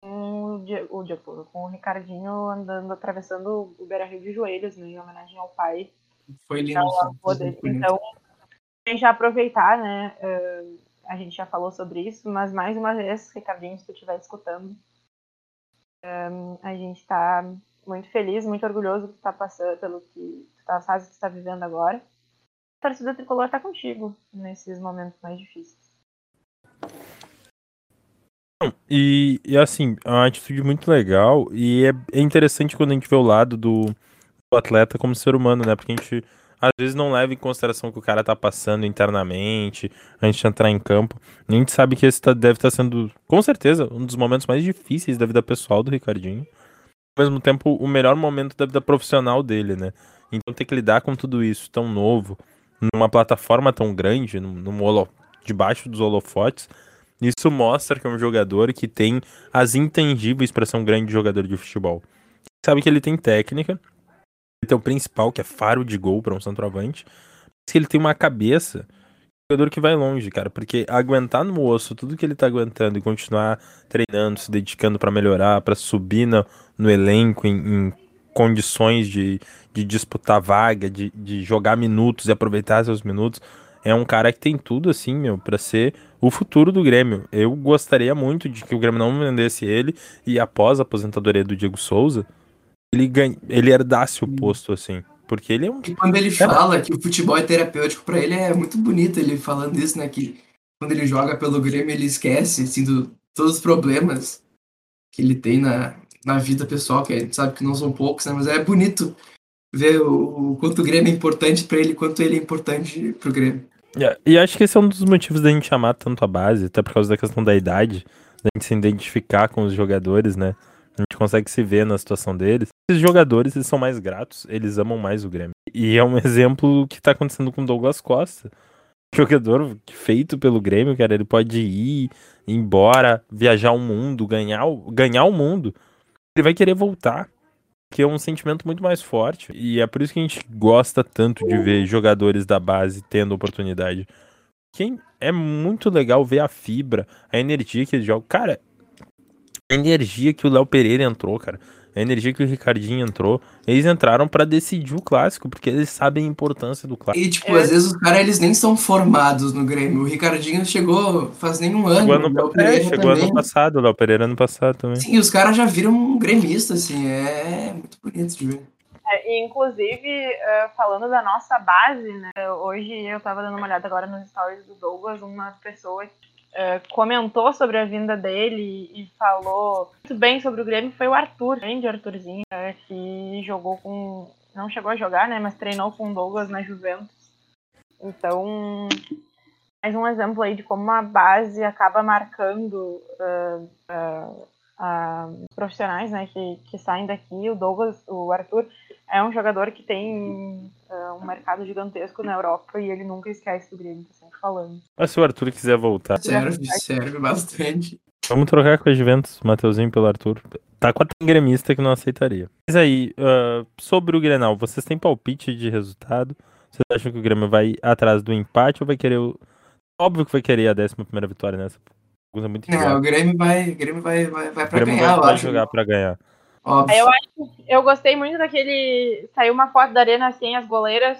Speaker 6: com o Diego, com o Ricardinho andando, atravessando o Beira Rio de joelhos, né, em homenagem ao pai.
Speaker 10: Foi lindo.
Speaker 6: Então, a gente já aproveitar, né? ahn, a gente já falou sobre isso, mas mais uma vez, Ricardinho, se tu estiver escutando, ahn, a gente está muito feliz, muito orgulhoso que tu tá passando, pelo que tu tá, fase que tu tá vivendo agora. A torcida tricolor tá contigo nesses momentos mais difíceis.
Speaker 9: E, e, assim, é uma atitude muito legal e é, é interessante quando a gente vê o lado do, do atleta como ser humano, né? Porque a gente às vezes não leva em consideração o que o cara tá passando internamente, a gente entrar em campo. A gente sabe que esse tá- deve estar sendo, com certeza, um dos momentos mais difíceis da vida pessoal do Ricardinho. Ao mesmo tempo, o melhor momento da vida profissional dele, né? Então ter que lidar com tudo isso tão novo, numa plataforma tão grande, num, num holo, debaixo dos holofotes, isso mostra que é um jogador que tem as intangíveis para ser um grande jogador de futebol. Sabe que ele tem técnica, tem o principal, que é faro de gol para um centroavante, mas que ele tem uma cabeça, jogador que vai longe, cara, porque aguentar no osso tudo que ele tá aguentando e continuar treinando, se dedicando para melhorar, para subir no, no elenco em, em condições de, de disputar vaga, de, de jogar minutos e aproveitar seus minutos, é um cara que tem tudo assim, meu, para ser o futuro do Grêmio. Eu gostaria muito de que o Grêmio não vendesse ele e após a aposentadoria do Diego Souza, ele ganha, ele herdasse o posto assim, porque ele é um
Speaker 10: E quando ele fala que o futebol é terapêutico pra ele, é muito bonito ele falando isso, né? Que quando ele joga pelo Grêmio, ele esquece, assim, do, todos os problemas que ele tem na, na vida pessoal, que a gente sabe que não são poucos, né? Mas é bonito ver o, o quanto o Grêmio é importante pra ele, quanto ele é importante pro Grêmio.
Speaker 9: É, E acho que esse é um dos motivos da gente amar tanto a base, até por causa da questão da idade, da gente se identificar com os jogadores, né? A gente consegue se ver na situação deles. Esses jogadores, eles são mais gratos, eles amam mais o Grêmio. E é um exemplo que tá acontecendo com o Douglas Costa. Jogador feito pelo Grêmio, cara, ele pode ir embora, viajar o mundo, ganhar, ganhar o mundo. Ele vai querer voltar, que é um sentimento muito mais forte. E é por isso que a gente gosta tanto de ver jogadores da base tendo oportunidade. Quem é muito legal ver a fibra, a energia que eles jogam. Cara, a energia que o Léo Pereira entrou, cara. A energia que o Ricardinho entrou. Eles entraram pra decidir o clássico, porque eles sabem a importância do clássico.
Speaker 10: E, tipo, às vezes os caras, eles nem são formados no Grêmio. O Ricardinho chegou faz nem um ano.
Speaker 9: Chegou,
Speaker 10: o
Speaker 9: ano,
Speaker 10: Léo
Speaker 9: é,
Speaker 10: Pereira
Speaker 9: chegou ano passado, o Léo Pereira ano passado também.
Speaker 10: Sim, os caras já viram um gremista, assim, é muito bonito de ver.
Speaker 6: É, e, inclusive, eh, falando da nossa base, né? Hoje eu tava dando uma olhada agora nos stories do Douglas, uma pessoa eh, comentou sobre a vinda dele e falou muito bem sobre o Grêmio foi o Arthur, grande Arthurzinho, eh, que jogou com não chegou a jogar, né? Mas treinou com o Douglas na Juventus. Então, mais um exemplo aí de como uma base acaba marcando uh, uh, uh, profissionais né, que, que saem daqui. O Douglas, o Arthur, é um jogador que tem um mercado gigantesco na Europa e ele nunca esquece do Grêmio, tá sempre falando.
Speaker 9: Mas se o Arthur quiser voltar.
Speaker 10: Serve, serve bastante.
Speaker 9: Vamos trocar com a Juventus, Mateuzinho pelo Arthur. Tá com a gremista que não aceitaria. Mas aí, uh, sobre o Grenal, vocês têm palpite de resultado? Vocês acham que o Grêmio vai atrás do empate ou vai querer o... Óbvio que vai querer a 11 primeira vitória nessa.
Speaker 10: Pergunta muito Não, o Grêmio vai, o Grêmio vai, vai, vai pra ganhar,
Speaker 9: vai,
Speaker 10: eu
Speaker 9: vai
Speaker 10: acho.
Speaker 9: jogar pra ganhar.
Speaker 6: Óbvio. Eu acho, eu gostei muito daquele. Saiu uma foto da arena sem as goleiras.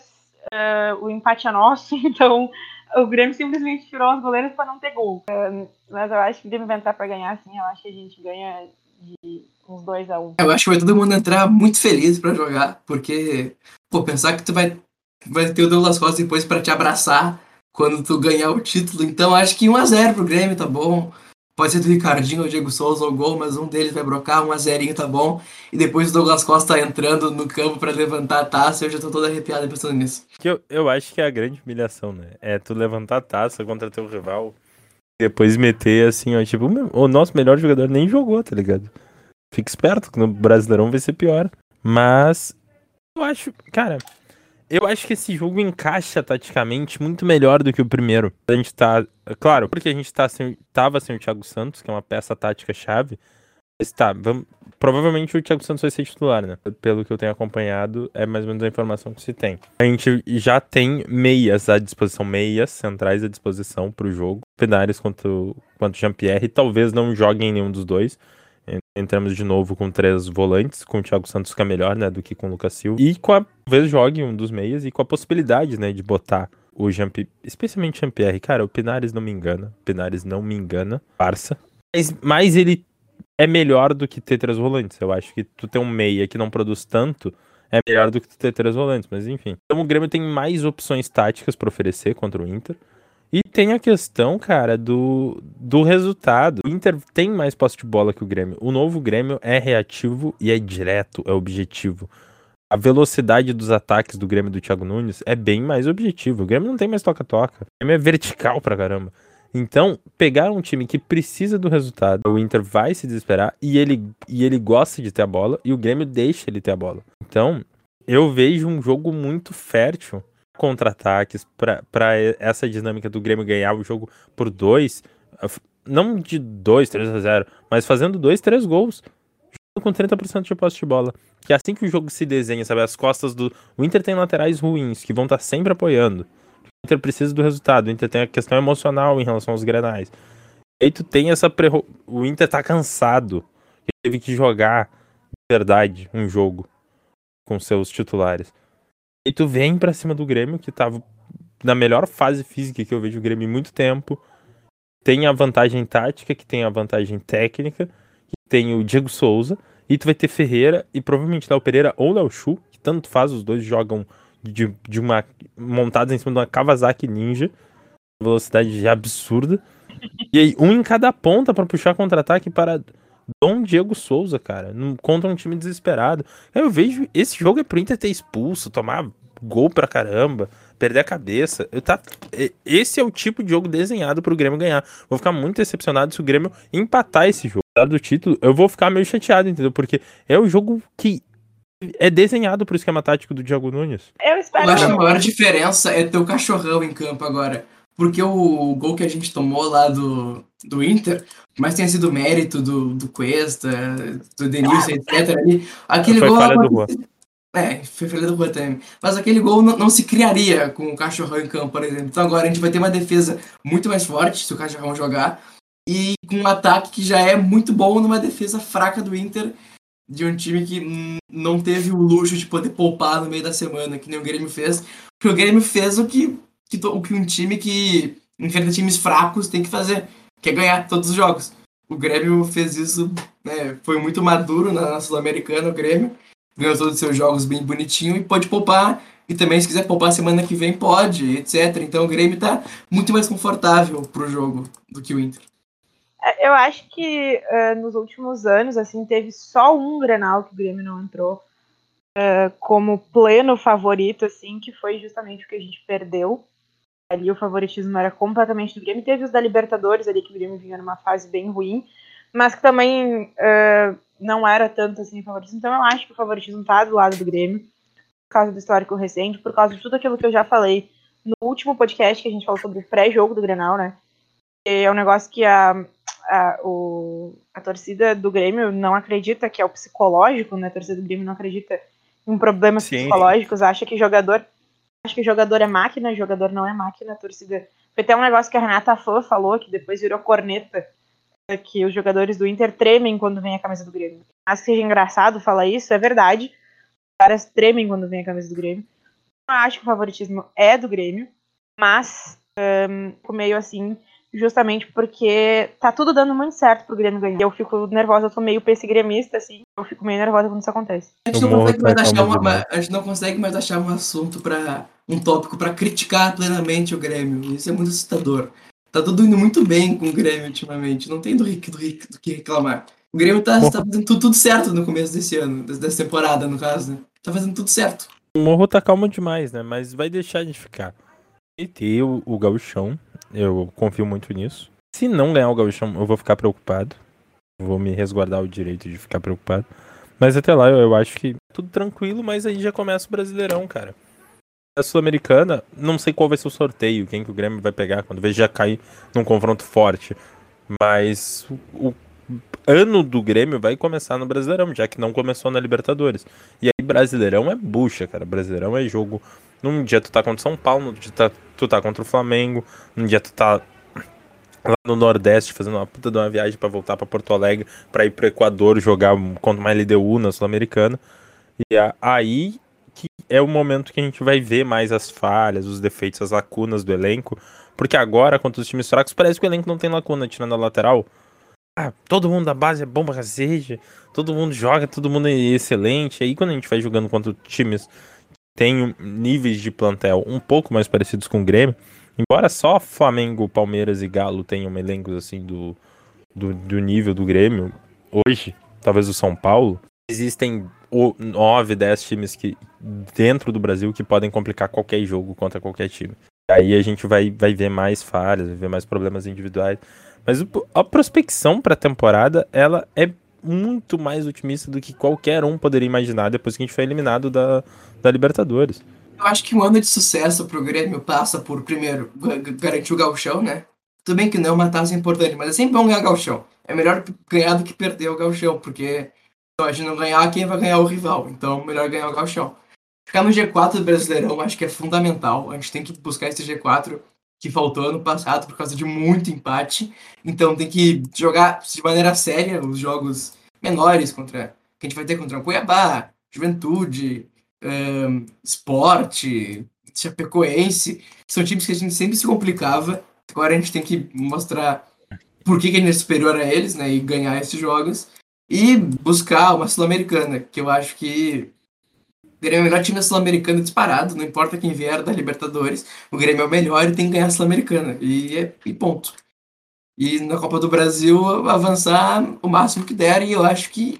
Speaker 6: Uh, o empate é nosso, então o Grêmio simplesmente tirou as goleiras para não ter gol. Uh, mas eu acho que o Grêmio vai entrar para ganhar, sim. Eu acho que a gente ganha de uns 2 a 1 um.
Speaker 10: Eu acho que vai todo mundo entrar muito feliz para jogar, porque, pô, pensar que tu vai, vai ter o Douglas Costa depois para te abraçar quando tu ganhar o título. Então acho que 1x0 pro Grêmio tá bom. Pode ser do Ricardinho ou Diego Souza ou gol, mas um deles vai brocar, um a zerinho tá bom. E depois o Douglas Costa entrando no campo para levantar a taça, eu já tô toda arrepiada pensando nisso.
Speaker 9: Que eu, eu acho que é a grande humilhação, né? É tu levantar a taça contra teu rival, depois meter assim, ó, tipo, o nosso melhor jogador nem jogou, tá ligado? Fica esperto, que no Brasileirão vai ser pior. Mas eu acho, cara, eu acho que esse jogo encaixa taticamente muito melhor do que o primeiro. A gente tá. Claro, porque a gente tá sem, tava sem o Thiago Santos, que é uma peça tática chave. Mas tá, vamos, provavelmente o Thiago Santos vai ser titular, né? Pelo que eu tenho acompanhado, é mais ou menos a informação que se tem. A gente já tem meias à disposição, meias centrais à disposição pro jogo. Penares quanto, quanto Jean-Pierre. Talvez não joguem nenhum dos dois entramos de novo com três volantes, com o Thiago Santos que é melhor, né, do que com o Lucas Silva. E com a talvez jogue um dos meias e com a possibilidade, né, de botar o Jean especialmente Jean-Pierre. Cara, o Pinares não me engana. O Pinares não me engana, parça. Mas, mas ele é melhor do que ter três volantes. Eu acho que tu ter um meia que não produz tanto é melhor do que tu ter três volantes, mas enfim. Então o Grêmio tem mais opções táticas para oferecer contra o Inter. E tem a questão, cara, do, do resultado. O Inter tem mais posse de bola que o Grêmio. O novo Grêmio é reativo e é direto, é objetivo. A velocidade dos ataques do Grêmio do Thiago Nunes é bem mais objetivo. O Grêmio não tem mais toca-toca. O Grêmio é vertical pra caramba. Então, pegar um time que precisa do resultado, o Inter vai se desesperar e ele, e ele gosta de ter a bola e o Grêmio deixa ele ter a bola. Então, eu vejo um jogo muito fértil contra-ataques, para essa dinâmica do Grêmio ganhar o jogo por dois, não de 2, 3 a 0, mas fazendo dois, três gols, com 30% de posse de bola. Que é assim que o jogo se desenha, sabe? As costas do. O Inter tem laterais ruins, que vão estar tá sempre apoiando. O Inter precisa do resultado. O Inter tem a questão emocional em relação aos grenais. E aí tu tem essa. Prerro... O Inter tá cansado. Ele teve que jogar de verdade um jogo com seus titulares. E tu vem pra cima do Grêmio, que tava na melhor fase física que eu vejo o Grêmio em muito tempo. Tem a vantagem tática, que tem a vantagem técnica, que tem o Diego Souza. E tu vai ter Ferreira e provavelmente Léo Pereira ou Léo Chu, que tanto faz, os dois jogam de, de uma. montados em cima de uma Kawasaki Ninja. Velocidade absurda. E aí, um em cada ponta para puxar contra-ataque para Dom Diego Souza, cara, contra um time desesperado. Eu vejo esse jogo é pro Inter ter expulso, tomar gol pra caramba, perder a cabeça. Eu tá, esse é o tipo de jogo desenhado pro Grêmio ganhar. Vou ficar muito decepcionado se o Grêmio empatar esse jogo. do título, eu vou ficar meio chateado, entendeu? Porque é o jogo que é desenhado pro esquema tático do Diego Nunes.
Speaker 6: Eu espero.
Speaker 10: Eu acho que a maior diferença é ter o cachorrão em campo agora. Porque o gol que a gente tomou lá do, do Inter, mas tenha sido mérito do, do Cuesta, do Denilson, etc. Ali, aquele
Speaker 9: foi
Speaker 10: gol.
Speaker 9: Falha do Rua.
Speaker 10: É, foi falha do Rua também. Mas aquele gol não, não, se criaria com o cachorrão em campo, por exemplo. Então agora a gente vai ter uma defesa muito mais forte se o cachorrão jogar. E com um ataque que já é muito bom numa defesa fraca do Inter, de um time que não teve o luxo de poder poupar no meio da semana, que nem o Grêmio fez. Porque o Grêmio fez o que que, o que um time que enfrenta times fracos tem que fazer, que é ganhar todos os jogos. O Grêmio fez isso, né, foi muito maduro na Sul-Americana, o Grêmio. Ganhou todos os seus jogos bem bonitinho e pode poupar. E também, se quiser poupar semana que vem, pode, etc. Então o Grêmio tá muito mais confortável pro jogo do que o Inter.
Speaker 6: É, eu acho que uh, nos últimos anos, assim, teve só um Grenal que o Grêmio não entrou. uh, como pleno favorito, assim, que foi justamente o que a gente perdeu. Ali o favoritismo era completamente do Grêmio. Teve os da Libertadores ali, que o Grêmio vinha numa fase bem ruim, mas que também uh, não era tanto assim favoritismo. Então eu acho que o favoritismo tá do lado do Grêmio, por causa do histórico recente, por causa de tudo aquilo que eu já falei no último podcast que a gente falou sobre o pré-jogo do Grenal, né? É um negócio que a, a, o, a torcida do Grêmio não acredita que é o psicológico, né? A torcida do Grêmio não acredita em problemas Sim. psicológicos, acha que jogador acha que jogador é máquina, jogador não é máquina, torcida. Foi até um negócio que a Renata Fã falou, que depois virou corneta, é que os jogadores do Inter tremem quando vem a camisa do Grêmio. Mas que seja engraçado falar isso, é verdade. Os caras tremem quando vem a camisa do Grêmio. Eu acho que o favoritismo é do Grêmio, mas um, meio assim, justamente porque tá tudo dando muito certo pro Grêmio ganhar. Eu fico nervosa, eu sou meio PC gremista, assim, eu fico meio nervosa quando isso acontece.
Speaker 10: A gente, não consegue mais achar uma, a gente não consegue mais achar um assunto para um tópico para criticar plenamente o Grêmio. Isso é muito assustador. Tá tudo indo muito bem com o Grêmio ultimamente, não tem do, do, do que reclamar. O Grêmio tá, tá fazendo tudo, tudo, certo no começo desse ano, dessa temporada, no caso, né? Tá fazendo tudo certo.
Speaker 9: O Morro tá calmo demais, né? Mas vai deixar de ficar. E ter o, o Gauchão, eu confio muito nisso. Se não ganhar o Gauchão, eu vou ficar preocupado. Vou me resguardar o direito de ficar preocupado. Mas até lá eu, eu acho que tudo tranquilo, mas aí já começa o Brasileirão, cara. A Sul-Americana, não sei qual vai ser o sorteio, quem que o Grêmio vai pegar quando vê já cair num confronto forte. Mas o, o ano do Grêmio vai começar no Brasileirão, já que não começou na Libertadores. E aí Brasileirão é bucha, cara. Brasileirão é jogo num dia tu tá contra São Paulo, num dia tu tá, tu tá contra o Flamengo, num dia tu tá lá no Nordeste fazendo uma puta de uma viagem para voltar para Porto Alegre, para ir pro Equador jogar contra uma LDU na Sul-Americana. E aí que é o momento que a gente vai ver mais as falhas, os defeitos, as lacunas do elenco, porque agora contra os times fracos parece que o elenco não tem lacuna tirando a lateral. Ah, todo mundo da base é bomba cacete, todo mundo joga, todo mundo é excelente. Aí quando a gente vai jogando contra times tem níveis de plantel um pouco mais parecidos com o Grêmio. Embora só Flamengo, Palmeiras e Galo tenham elencos assim do, do, do nível do Grêmio, hoje, talvez o São Paulo, existem 9, 10 times que dentro do Brasil que podem complicar qualquer jogo contra qualquer time. Aí a gente vai, vai ver mais falhas, vai ver mais problemas individuais. Mas a prospecção para a temporada, ela é muito mais otimista do que qualquer um poderia imaginar depois que a gente foi eliminado da, da Libertadores.
Speaker 10: Eu acho que um ano de sucesso pro Grêmio passa por, primeiro, garantir o galchão, né? Tudo bem que não é uma taça importante, mas é sempre bom ganhar galchão. É melhor ganhar do que perder o galchão, porque se a gente não ganhar, quem vai ganhar o rival. Então, melhor ganhar o galchão. Ficar no G4 do Brasileirão acho que é fundamental. A gente tem que buscar esse G4 que faltou ano passado por causa de muito empate. Então tem que jogar de maneira séria os jogos menores contra que a gente vai ter contra o Cuiabá, Juventude, um, Esporte, Chapecoense. São times que a gente sempre se complicava. Agora a gente tem que mostrar por que, que a gente é superior a eles, né? E ganhar esses jogos. E buscar uma Sul-Americana, que eu acho que Grêmio é o melhor time da Sul-Americana disparado, não importa quem vier da Libertadores, o Grêmio é o melhor e tem que ganhar a Sul-Americana. E, é, e ponto. E na Copa do Brasil avançar o máximo que der, e eu acho que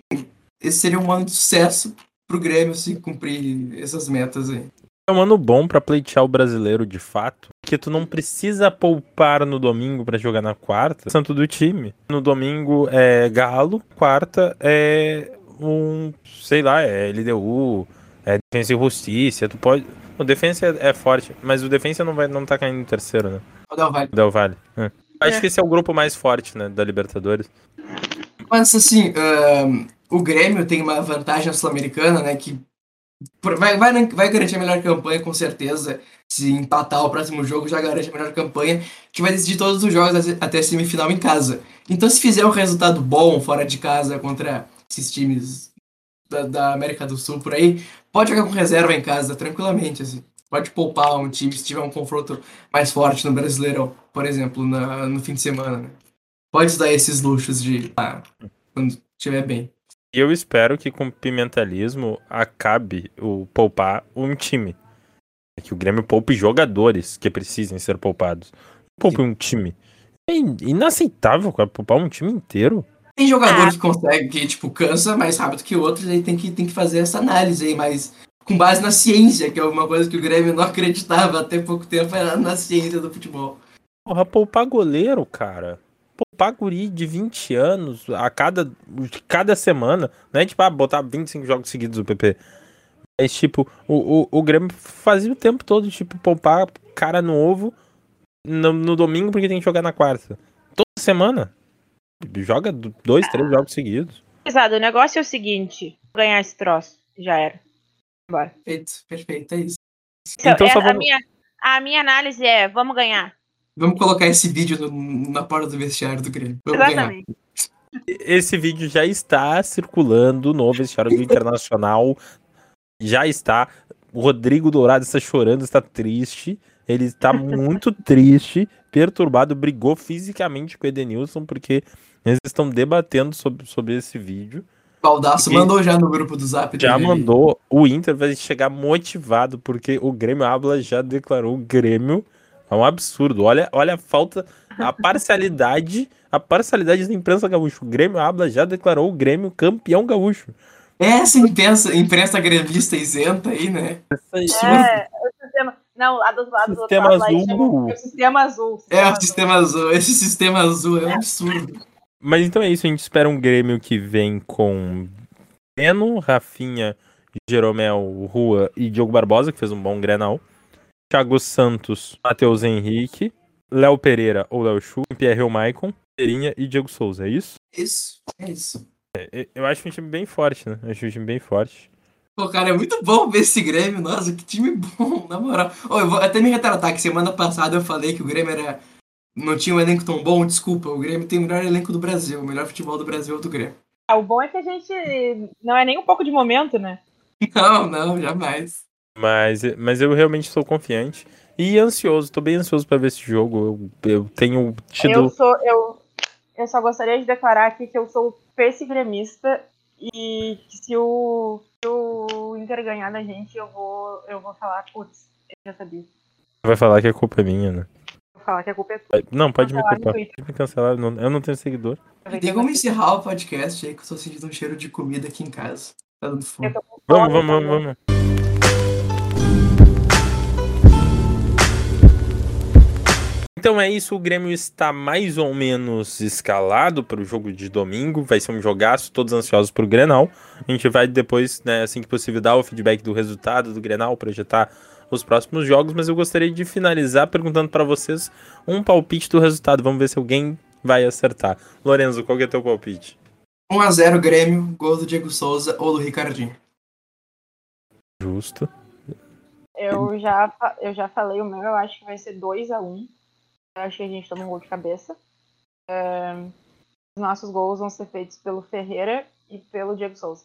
Speaker 10: esse seria um ano de sucesso pro Grêmio se cumprir essas metas aí.
Speaker 9: É um ano bom para pleitear o brasileiro de fato, porque tu não precisa poupar no domingo para jogar na quarta, santo do time. No domingo é Galo, quarta é um, sei lá, é LDU, é defesa e justiça, tu pode. O defesa é, é, forte, mas o defesa não vai não tá caindo em terceiro, né?
Speaker 10: O Del Valle.
Speaker 9: Del Valle. É. Acho é. que esse é o grupo mais forte, né, da Libertadores.
Speaker 10: Mas assim, uh, o Grêmio tem uma vantagem sul-americana, né, que vai, vai, vai garantir a melhor campanha com certeza. Se empatar o próximo jogo, já garante a melhor campanha, que vai decidir todos os jogos até a semifinal em casa. Então, se fizer um resultado bom fora de casa contra esses times da, da América do Sul por aí, pode jogar com reserva em casa tranquilamente, assim. Pode poupar um time se tiver um confronto mais forte no Brasileirão, por exemplo, na, no fim de semana, né? Pode dar esses luxos de ah, quando estiver bem.
Speaker 9: E eu espero que com o pimentalismo acabe o poupar um time. Que o Grêmio poupe jogadores que precisem ser poupados. Poupe Sim. um time. É inaceitável, cara, poupar um time inteiro.
Speaker 10: Tem jogador ah. que consegue, que, tipo, cansa mais rápido que outros, aí tem que, tem que fazer essa análise aí, mas com base na ciência, que é uma coisa que o Grêmio não acreditava até pouco tempo, era na ciência do futebol.
Speaker 9: Porra, poupar goleiro, cara. Poupar guri de 20 anos a cada, cada semana. Não é tipo, ah, botar 25 jogos seguidos do PP. Mas, tipo, o, o, o Grêmio fazia o tempo todo, tipo, poupar cara novo no, no domingo porque tem que jogar na quarta. Toda semana. Joga dois, três jogos seguidos.
Speaker 6: Exato, o negócio é o seguinte: ganhar esse troço. Já era.
Speaker 10: Bora. Perfeito, perfeito, é isso.
Speaker 6: Então, é, vamos... a, minha, a minha análise é: vamos ganhar.
Speaker 10: Vamos colocar esse vídeo no, na porta do vestiário do Grêmio. Vamos Exatamente. Ganhar.
Speaker 9: Esse vídeo já está circulando no vestiário do Internacional. Já está. O Rodrigo Dourado está chorando, está triste. Ele está muito triste, perturbado, brigou fisicamente com o Edenilson, porque eles estão debatendo sobre, sobre esse vídeo.
Speaker 10: Baldaço mandou já no grupo do Zap.
Speaker 9: Já dele. mandou. O Inter vai chegar motivado, porque o Grêmio Abla já declarou o Grêmio. É um absurdo. Olha, olha a falta, a parcialidade, a parcialidade da imprensa gaúcha. O Grêmio Abla já declarou o Grêmio campeão gaúcho.
Speaker 10: Essa imprensa, imprensa gremista isenta aí, né?
Speaker 6: É, não, a do lado
Speaker 9: sistema do outro azul.
Speaker 6: é o sistema azul.
Speaker 10: Sistema é, o sistema azul. Esse sistema azul é um absurdo.
Speaker 9: Mas então é isso, a gente espera um Grêmio que vem com Beno, Rafinha, Jeromel, Rua e Diogo Barbosa, que fez um bom Grenal. Thiago Santos, Matheus Henrique, Léo Pereira ou Léo Chu, Pierre ou Maicon, Perinha e Diego Souza, é isso?
Speaker 10: Isso, é isso.
Speaker 9: É, eu acho um time bem forte, né? Eu acho um time bem forte.
Speaker 10: Pô, cara, é muito bom ver esse Grêmio. Nossa, que time bom, na moral. Oh, eu vou até me retratar que semana passada eu falei que o Grêmio era não tinha um elenco tão bom. Desculpa, o Grêmio tem o melhor elenco do Brasil. O melhor futebol do Brasil é o do Grêmio.
Speaker 6: Ah, o bom é que a gente não é nem um pouco de momento, né?
Speaker 10: Não, não, jamais.
Speaker 9: Mas, mas eu realmente estou confiante e ansioso. Estou bem ansioso para ver esse jogo. Eu, eu tenho tido.
Speaker 6: Eu, sou, eu, eu só gostaria de declarar aqui que eu sou peixe gremista e que se o Inter ganhar da gente, eu vou, eu vou falar, putz, eu já sabia.
Speaker 9: Vai falar que a culpa é minha, né?
Speaker 6: Vou falar que a culpa é tua.
Speaker 9: Não, pode me culpar. Pode me cancelar, eu não tenho seguidor.
Speaker 10: Tem como encerrar o podcast aí que eu tô sentindo um cheiro de comida aqui em casa. Tá dando fome.
Speaker 9: Vamos, vamos, vamos, vamos. Então é isso, o Grêmio está mais ou menos escalado para o jogo de domingo. Vai ser um jogaço, todos ansiosos para o Grenal. A gente vai depois, né, assim que possível, dar o feedback do resultado do Grenal, projetar os próximos jogos. Mas eu gostaria de finalizar perguntando para vocês um palpite do resultado. Vamos ver se alguém vai acertar. Lorenzo, qual que é teu palpite?
Speaker 10: 1x0 Grêmio, gol do Diego Souza ou do Ricardinho.
Speaker 9: Justo.
Speaker 6: Eu já, eu já falei o meu, eu acho que vai ser 2x1. Acho que a gente toma um gol de cabeça. É, os nossos gols vão ser feitos pelo Ferreira e pelo Diego Souza.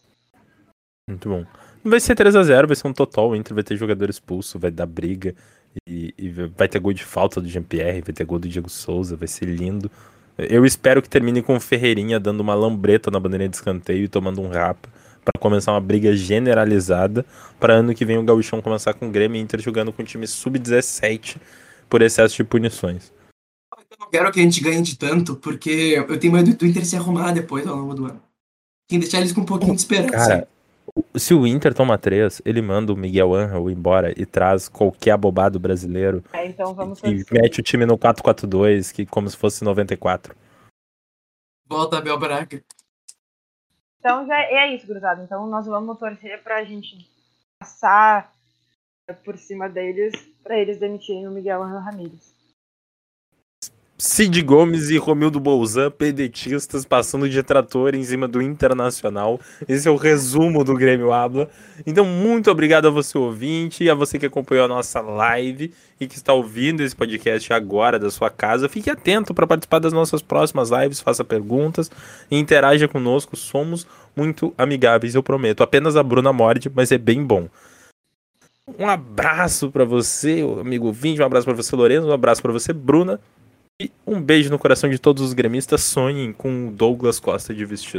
Speaker 9: Muito bom. Vai ser 3x0, vai ser um total. O Inter vai ter jogador expulso, vai dar briga. E, e vai ter gol de falta do Jean-Pierre, vai ter gol do Diego Souza, vai ser lindo. Eu espero que termine com o Ferreirinha dando uma lambreta na bandeirinha de escanteio e tomando um rapa para começar uma briga generalizada para ano que vem o Gauchão começar com o Grêmio e Inter jogando com o time sub-17 por excesso de punições.
Speaker 10: Eu não quero que a gente ganhe de tanto, porque eu tenho medo do Inter se arrumar depois ao longo do ano. Tem que deixar eles com um pouquinho de esperança.
Speaker 9: Cara, se o Inter toma três, ele manda o Miguel Angel embora e traz qualquer abobado brasileiro.
Speaker 6: É, então vamos
Speaker 9: E mete o time no 4-4-2, que como se fosse 94.
Speaker 10: Volta Abel Braga.
Speaker 6: Então já é isso, Grudado. Então nós vamos torcer pra gente passar por cima deles, pra eles demitirem o Miguel Angel Ramírez.
Speaker 9: Cid Gomes e Romildo Bolzan, pedetistas, passando de trator em cima do Internacional. Esse é o resumo do Grêmio Habla. Então, muito obrigado a você, ouvinte, a você que acompanhou a nossa live e que está ouvindo esse podcast agora da sua casa. Fique atento para participar das nossas próximas lives, faça perguntas e interaja conosco. Somos muito amigáveis, eu prometo. Apenas a Bruna morde, mas é bem bom. Um abraço para você, amigo ouvinte, um abraço para você, Lourenço, um abraço para você, Bruna. E um beijo no coração de todos os gremistas. Sonhem com Douglas Costa de vestido.